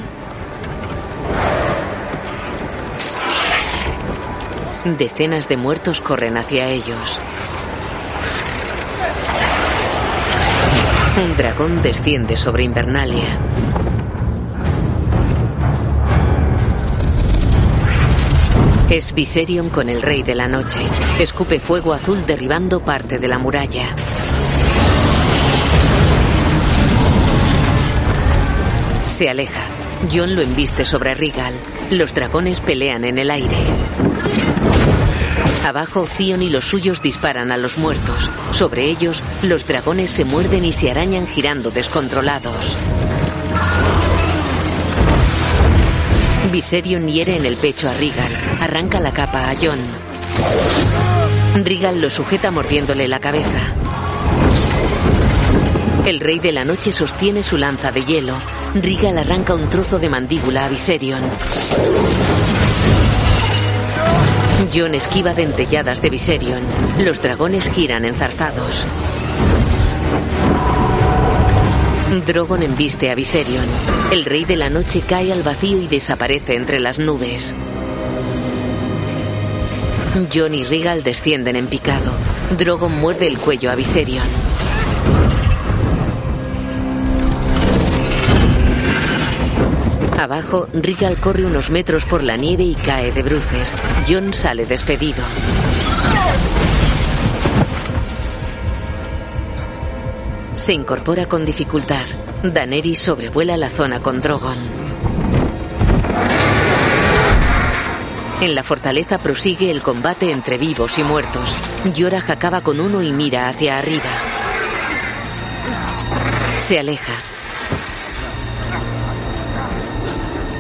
Decenas de muertos corren hacia ellos. Un dragón desciende sobre Invernalia. Es Viserion con el Rey de la Noche. Escupe fuego azul derribando parte de la muralla. Se aleja. Jon lo embiste sobre Rigal. Los dragones pelean en el aire. Abajo, Zion y los suyos disparan a los muertos. Sobre ellos, los dragones se muerden y se arañan girando descontrolados. Viserion hiere en el pecho a Rigal. Arranca la capa a Jon. Rigal lo sujeta mordiéndole la cabeza. El rey de la noche sostiene su lanza de hielo. Rigal arranca un trozo de mandíbula a Viserion. Jon esquiva dentelladas de Viserion. Los dragones giran enzarzados. Drogon embiste a Viserion. El rey de la noche cae al vacío y desaparece entre las nubes. Jon y Rigal descienden en picado. Drogon muerde el cuello a Viserion. Abajo, Rigal corre unos metros por la nieve y cae de bruces. Jon sale despedido. Se incorpora con dificultad. Daenerys sobrevuela la zona con Drogon. En la fortaleza prosigue el combate entre vivos y muertos. Yorah acaba con uno y mira hacia arriba. Se aleja.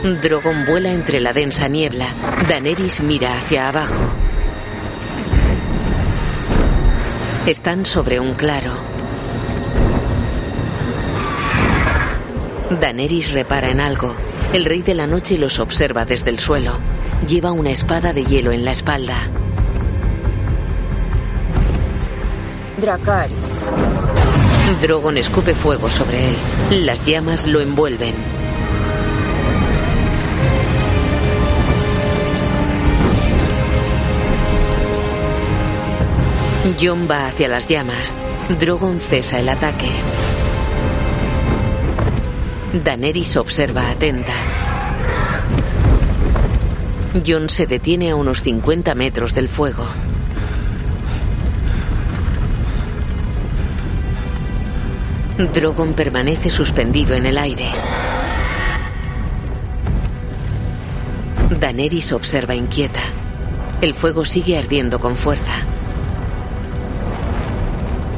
Drogon vuela entre la densa niebla. Daenerys mira hacia abajo. Están sobre un claro. Daenerys repara en algo. El rey de la noche los observa desde el suelo. Lleva una espada de hielo en la espalda. Dracaris. Drogon escupe fuego sobre él. Las llamas lo envuelven. Jon va hacia las llamas. Drogon cesa el ataque. Daenerys observa atenta. Jon se detiene a unos 50 metros del fuego. Drogon permanece suspendido en el aire. Daenerys observa inquieta. El fuego sigue ardiendo con fuerza.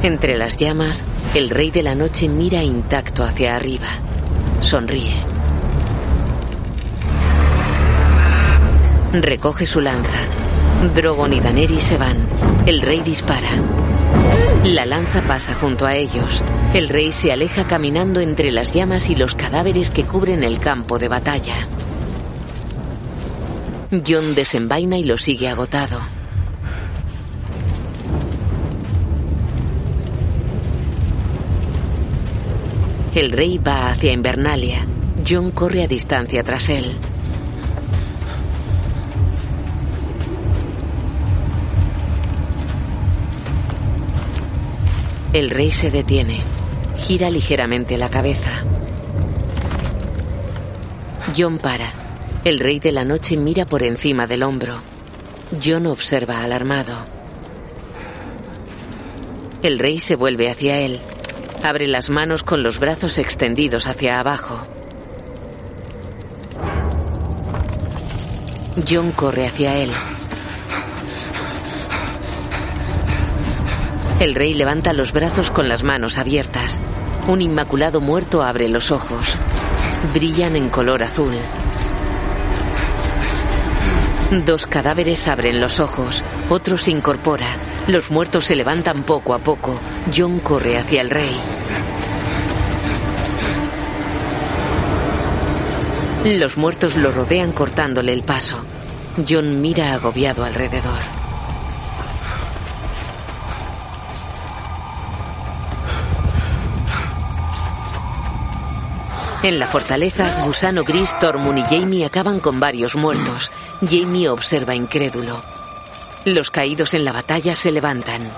Entre las llamas, el rey de la noche mira intacto hacia arriba. Sonríe. Recoge su lanza. Drogon y Daenerys se van. El rey dispara. La lanza pasa junto a ellos. El rey se aleja caminando entre las llamas y los cadáveres que cubren el campo de batalla. Jon desenvaina y lo sigue agotado. El rey va hacia Invernalia. Jon corre a distancia tras él. El rey se detiene. Gira ligeramente la cabeza. Jon para. El rey de la noche mira por encima del hombro. Jon observa alarmado. El rey se vuelve hacia él. Abre las manos con los brazos extendidos hacia abajo. John corre hacia él. El rey levanta los brazos con las manos abiertas. Un inmaculado muerto abre los ojos. Brillan en color azul. Dos cadáveres abren los ojos. Otro se incorpora. Los muertos se levantan poco a poco. John corre hacia el rey. Los muertos lo rodean cortándole el paso. John mira agobiado alrededor. En la fortaleza, Gusano Gris, Tormund y Jamie acaban con varios muertos. Jamie observa incrédulo. Los caídos en la batalla se levantan.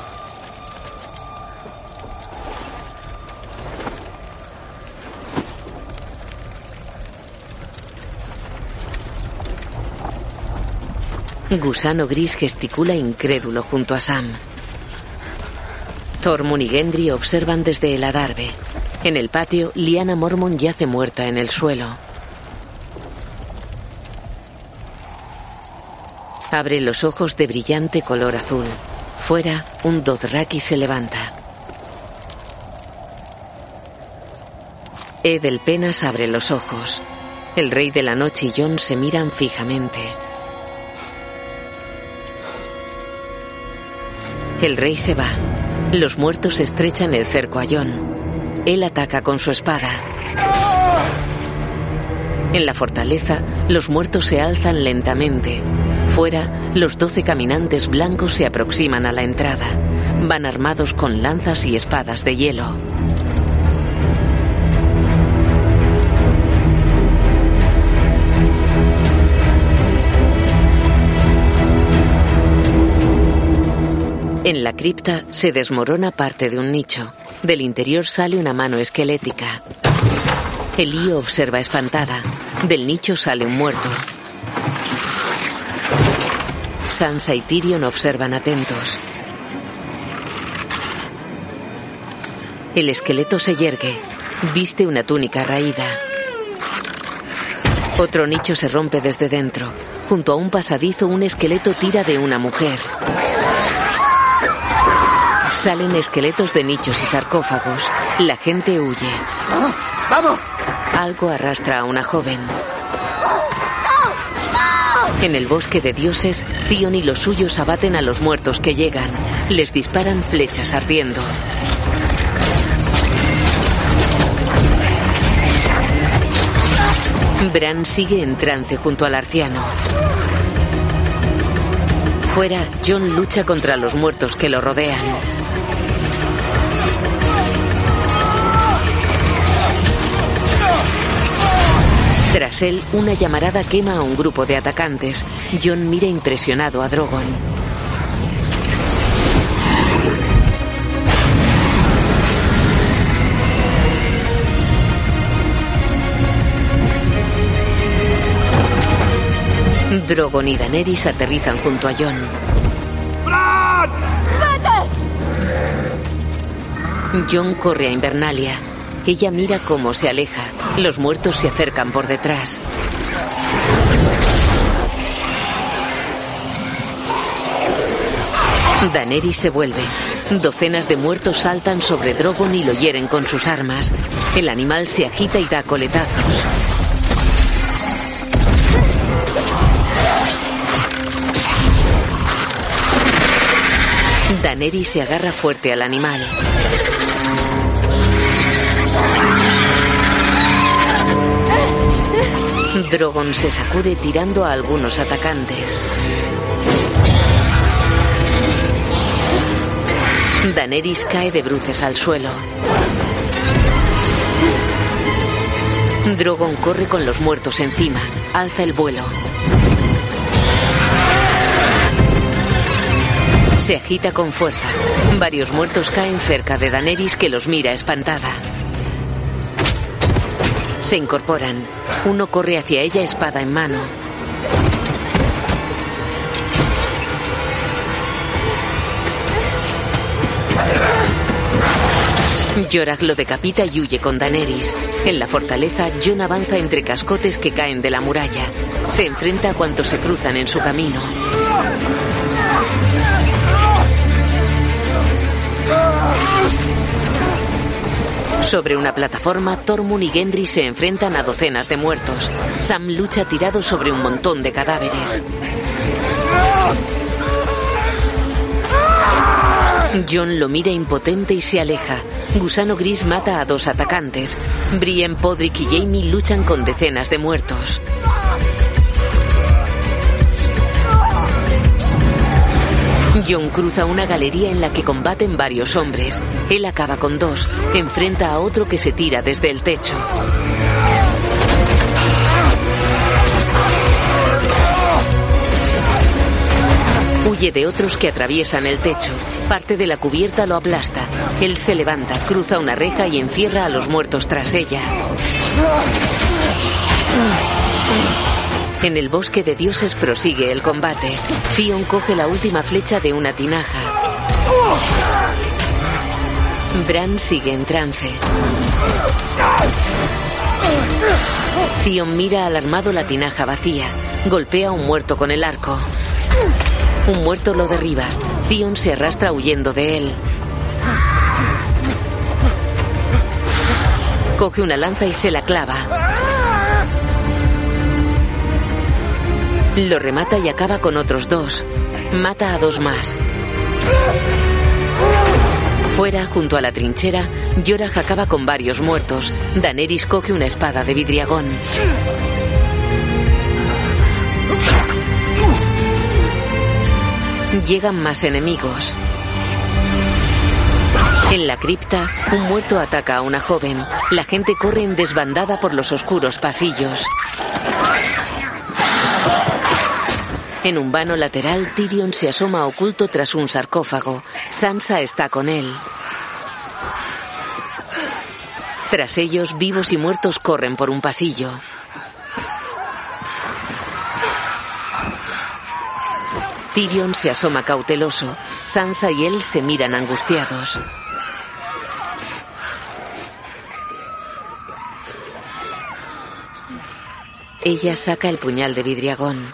Gusano Gris gesticula incrédulo junto a Sam. Tormund y Gendry observan desde el adarve. En el patio, Liana Mormon yace muerta en el suelo. Abre los ojos de brillante color azul. Fuera, un Dothraki se levanta. Edel Penas abre los ojos. El rey de la noche y John se miran fijamente. El rey se va. Los muertos estrechan el cerco a John. Él ataca con su espada. En la fortaleza, los muertos se alzan lentamente. Fuera, los doce caminantes blancos se aproximan a la entrada. Van armados con lanzas y espadas de hielo. En la cripta se desmorona parte de un nicho. Del interior sale una mano esquelética. Elío observa espantada. Del nicho sale un muerto. Sansa y Tyrion observan atentos. El esqueleto se yergue. Viste una túnica raída. Otro nicho se rompe desde dentro. Junto a un pasadizo un esqueleto tira de una mujer. Salen esqueletos de nichos y sarcófagos. La gente huye. ¡Vamos! Algo arrastra a una joven. En el bosque de dioses, Zion y los suyos abaten a los muertos que llegan. Les disparan flechas ardiendo. Bran sigue en trance junto al arciano. Fuera, John lucha contra los muertos que lo rodean. Tras él, una llamarada quema a un grupo de atacantes. John mira impresionado a Drogon. Drogon y Daenerys aterrizan junto a John. John corre a Invernalia. Ella mira cómo se aleja. Los muertos se acercan por detrás. Daenerys se vuelve. Docenas de muertos saltan sobre Drogon y lo hieren con sus armas. El animal se agita y da coletazos. Daenerys se agarra fuerte al animal. Drogon se sacude tirando a algunos atacantes. Daenerys cae de bruces al suelo. Drogon corre con los muertos encima, alza el vuelo. Se agita con fuerza. Varios muertos caen cerca de Daenerys que los mira espantada. Se incorporan. Uno corre hacia ella espada en mano. Yorak lo decapita y huye con Daenerys. En la fortaleza, Jon avanza entre cascotes que caen de la muralla. Se enfrenta a cuantos se cruzan en su camino. Sobre una plataforma, Tormund y Gendry se enfrentan a docenas de muertos. Sam lucha tirado sobre un montón de cadáveres. John lo mira impotente y se aleja. Gusano Gris mata a dos atacantes. Brienne, Podrick y Jamie luchan con decenas de muertos. John cruza una galería en la que combaten varios hombres. Él acaba con dos. Enfrenta a otro que se tira desde el techo. Huye de otros que atraviesan el techo. Parte de la cubierta lo aplasta. Él se levanta, cruza una reja y encierra a los muertos tras ella. En el bosque de dioses prosigue el combate. Theon coge la última flecha de una tinaja. Bran sigue en trance. Theon mira alarmado la tinaja vacía. Golpea a un muerto con el arco. Un muerto lo derriba. Theon se arrastra huyendo de él. Coge una lanza y se la clava. Lo remata y acaba con otros dos. Mata a dos más. Fuera, junto a la trinchera, Yorah acaba con varios muertos. Daenerys coge una espada de vidriagón. Llegan más enemigos. En la cripta, un muerto ataca a una joven. La gente corre en desbandada por los oscuros pasillos. En un vano lateral, Tyrion se asoma oculto tras un sarcófago. Sansa está con él. Tras ellos, vivos y muertos corren por un pasillo. Tyrion se asoma cauteloso. Sansa y él se miran angustiados. Ella saca el puñal de vidriagón.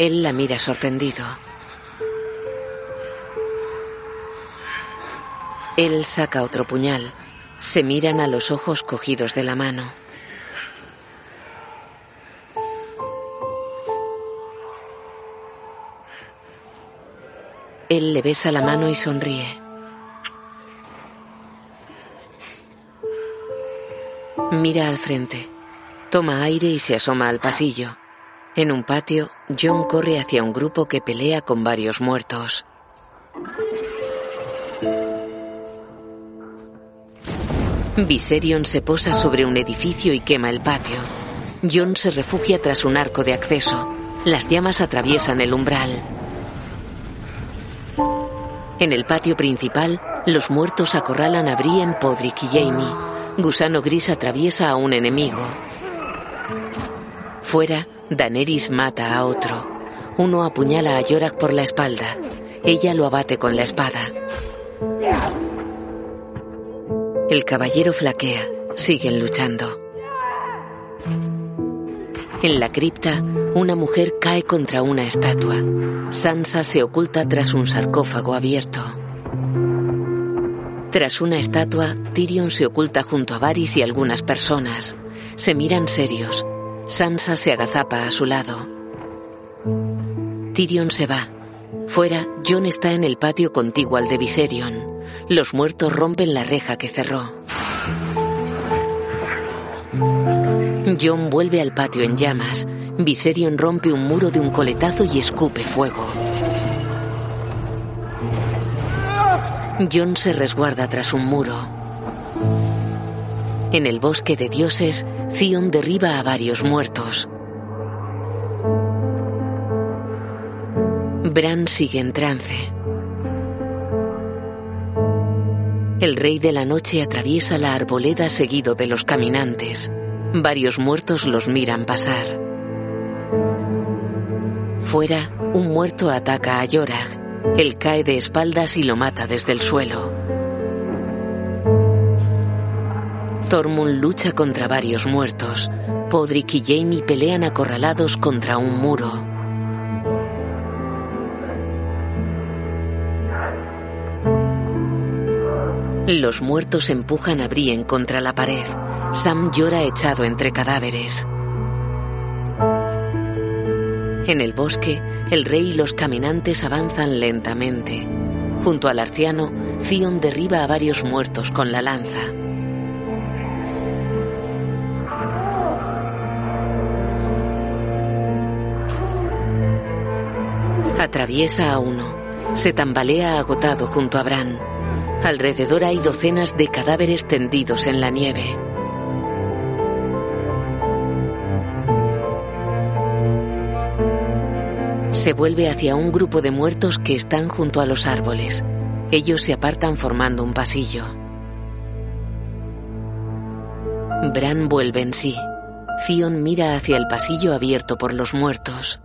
Él la mira sorprendido. Él saca otro puñal. Se miran a los ojos cogidos de la mano. Él le besa la mano y sonríe. Mira al frente. Toma aire y se asoma al pasillo. En un patio, John corre hacia un grupo que pelea con varios muertos. Viserion se posa sobre un edificio y quema el patio. John se refugia tras un arco de acceso. Las llamas atraviesan el umbral. En el patio principal, los muertos acorralan a Brienne, Podrick y Jamie. Gusano Gris atraviesa a un enemigo. Fuera, Daenerys mata a otro. Uno apuñala a Yorak por la espalda. Ella lo abate con la espada. El caballero flaquea. Siguen luchando. En la cripta, una mujer cae contra una estatua. Sansa se oculta tras un sarcófago abierto. Tras una estatua, Tyrion se oculta junto a Varys y algunas personas. Se miran serios. Sansa se agazapa a su lado. Tyrion se va. Fuera, Jon está en el patio contiguo al de Viserion. Los muertos rompen la reja que cerró. Jon vuelve al patio en llamas. Viserion rompe un muro de un coletazo y escupe fuego. Jon se resguarda tras un muro. En el bosque de dioses, Zion derriba a varios muertos. Bran sigue en trance. El rey de la noche atraviesa la arboleda seguido de los caminantes. Varios muertos los miran pasar. Fuera, un muerto ataca a Yorah. Él cae de espaldas y lo mata desde el suelo. Tormund lucha contra varios muertos. Podrick y Jamie pelean acorralados contra un muro. Los muertos empujan a Brienne contra la pared. Sam llora echado entre cadáveres. En el bosque, el rey y los caminantes avanzan lentamente. Junto al arciano, Zion derriba a varios muertos con la lanza. Atraviesa a uno. Se tambalea agotado junto a Bran. Alrededor hay docenas de cadáveres tendidos en la nieve. Se vuelve hacia un grupo de muertos que están junto a los árboles. Ellos se apartan formando un pasillo. Bran vuelve en sí. Zion mira hacia el pasillo abierto por los muertos.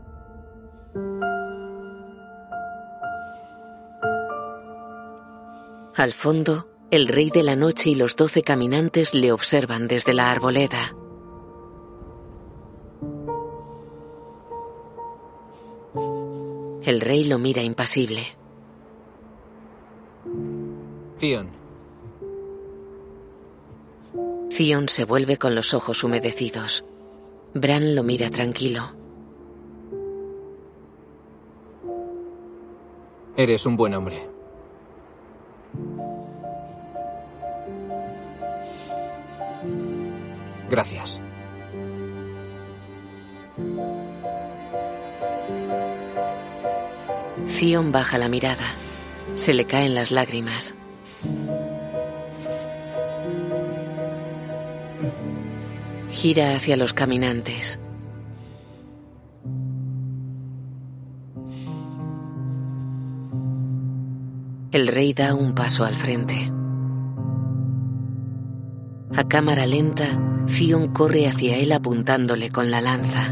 Al fondo, el rey de la noche y los doce caminantes le observan desde la arboleda. El rey lo mira impasible. Zion. Zion se vuelve con los ojos humedecidos. Bran lo mira tranquilo. Eres un buen hombre. Gracias. Zion baja la mirada. Se le caen las lágrimas. Gira hacia los caminantes. El rey da un paso al frente. A cámara lenta, Zion corre hacia él apuntándole con la lanza.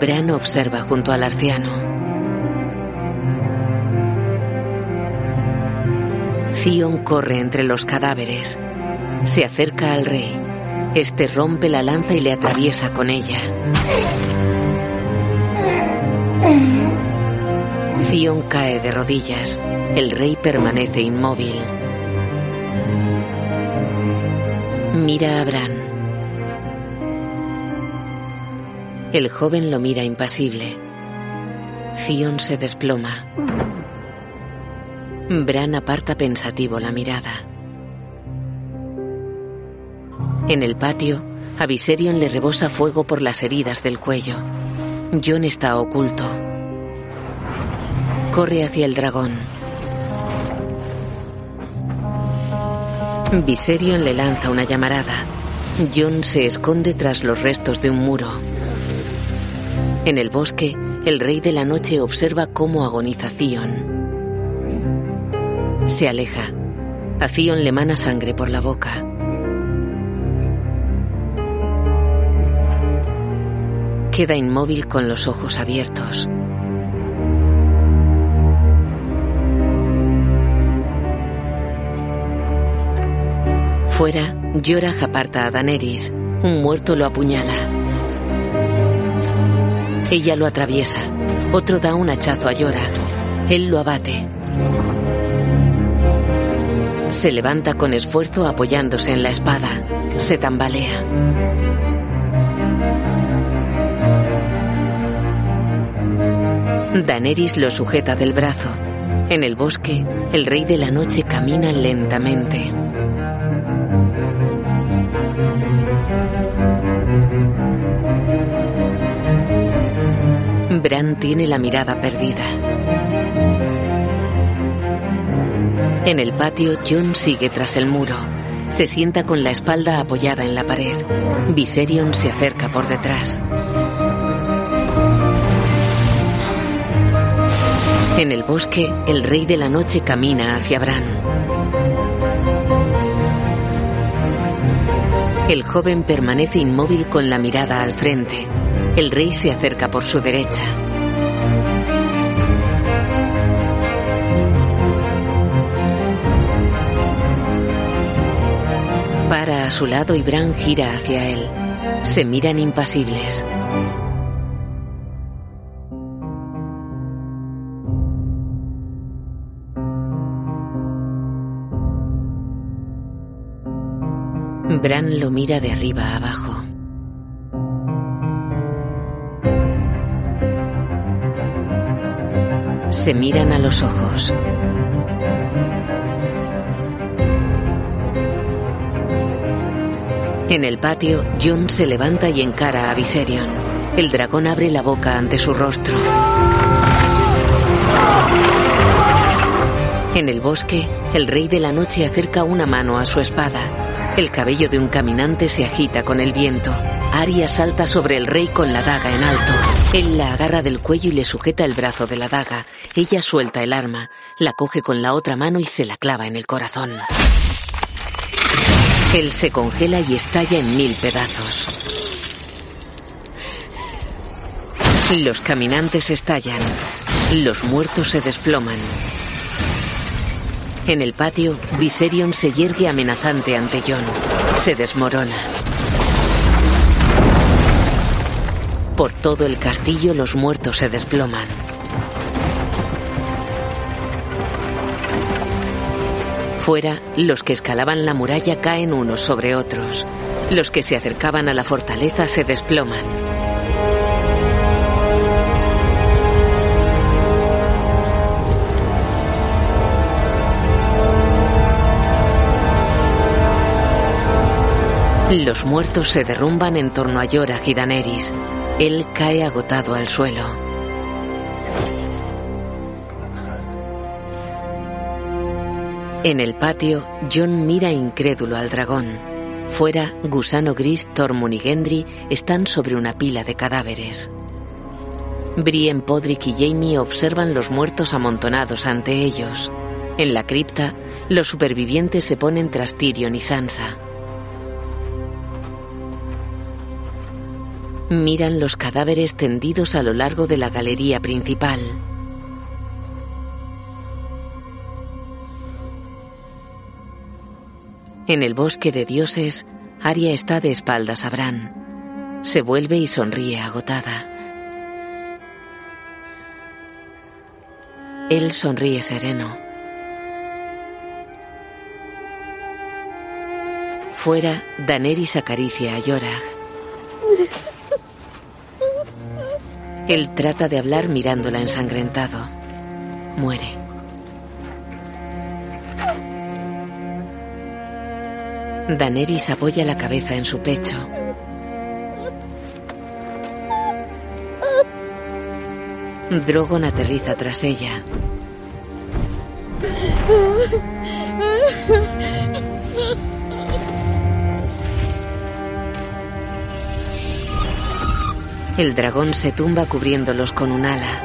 Bran observa junto al arciano. Zion corre entre los cadáveres. Se acerca al rey. Este rompe la lanza y le atraviesa con ella. Zion cae de rodillas. El rey permanece inmóvil. Mira a Bran. El joven lo mira impasible. Zion se desploma. Bran aparta pensativo la mirada. En el patio, a Viserion le rebosa fuego por las heridas del cuello. Jon está oculto. Corre hacia el dragón. Viserion le lanza una llamarada. Jon se esconde tras los restos de un muro. En el bosque, el rey de la noche observa cómo agoniza Zion. Se aleja. A le mana sangre por la boca. Queda inmóvil con los ojos abiertos. Fuera, Yorah aparta a Daenerys. Un muerto lo apuñala. Ella lo atraviesa. Otro da un hachazo a Yorah. Él lo abate. Se levanta con esfuerzo apoyándose en la espada. Se tambalea. Daenerys lo sujeta del brazo. En el bosque, el rey de la noche camina lentamente. Bran tiene la mirada perdida. En el patio, Jon sigue tras el muro. Se sienta con la espalda apoyada en la pared. Viserion se acerca por detrás. En el bosque, el rey de la noche camina hacia Bran. El joven permanece inmóvil con la mirada al frente. El rey se acerca por su derecha. Para a su lado y Bran gira hacia él. Se miran impasibles. Bran lo mira de arriba abajo. Se miran a los ojos. En el patio, Jon se levanta y encara a Viserion. El dragón abre la boca ante su rostro. En el bosque, el rey de la noche acerca una mano a su espada. El cabello de un caminante se agita con el viento. Arya salta sobre el rey con la daga en alto. Él la agarra del cuello y le sujeta el brazo de la daga. Ella suelta el arma, la coge con la otra mano y se la clava en el corazón. Él se congela y estalla en mil pedazos. Los caminantes estallan. Los muertos se desploman. En el patio, Viserion se yergue amenazante ante Jon. Se desmorona. Por todo el castillo los muertos se desploman. Fuera, los que escalaban la muralla caen unos sobre otros. Los que se acercaban a la fortaleza se desploman. Los muertos se derrumban en torno a Yorah y Daenerys. Él cae agotado al suelo. En el patio, Jon mira incrédulo al dragón. Fuera, Gusano Gris, Tormund y Gendry están sobre una pila de cadáveres. Brienne, Podrick y Jaime observan los muertos amontonados ante ellos. En la cripta, los supervivientes se ponen tras Tyrion y Sansa. Miran los cadáveres tendidos a lo largo de la galería principal. En el bosque de dioses, Aria está de espaldas a Bran. Se vuelve y sonríe agotada. Él sonríe sereno. Fuera, Daenerys acaricia a Yorah. Él trata de hablar mirándola ensangrentado. Muere. Daenerys apoya la cabeza en su pecho. Drogon aterriza tras ella. (laughs) El dragón se tumba cubriéndolos con un ala.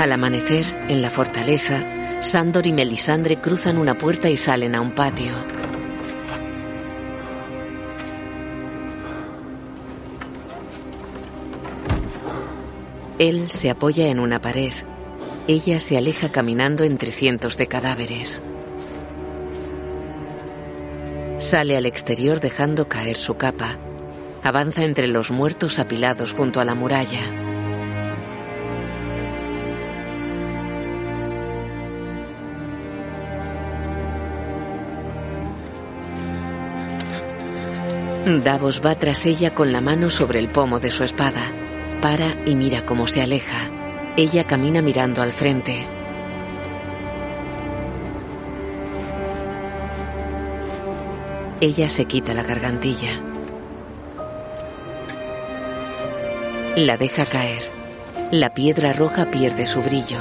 Al amanecer, en la fortaleza, Sandor y Melisandre cruzan una puerta y salen a un patio. Él se apoya en una pared. Ella se aleja caminando entre cientos de cadáveres. Sale al exterior dejando caer su capa. Avanza entre los muertos apilados junto a la muralla. Davos va tras ella con la mano sobre el pomo de su espada. Para y mira cómo se aleja. Ella camina mirando al frente. Ella se quita la gargantilla. La deja caer. La piedra roja pierde su brillo.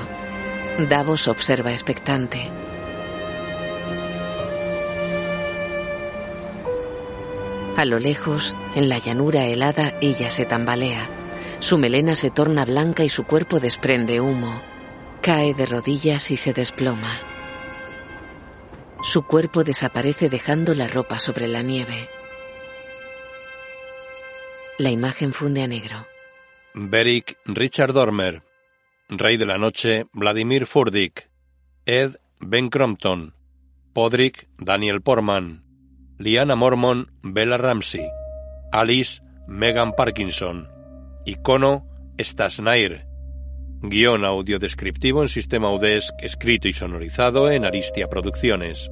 Davos observa expectante. A lo lejos, en la llanura helada, ella se tambalea. Su melena se torna blanca y su cuerpo desprende humo. Cae de rodillas y se desploma. Su cuerpo desaparece dejando la ropa sobre la nieve. La imagen funde a negro. Beric Richard Dormer. Rey de la Noche Vladimir Furdik. Ed Ben Crompton. Podrick Daniel Portman. Liana Mormon Bella Ramsey. Alice Megan Parkinson. Icono Stasnair. Guión audiodescriptivo en sistema UDESC escrito y sonorizado en Aristia Producciones.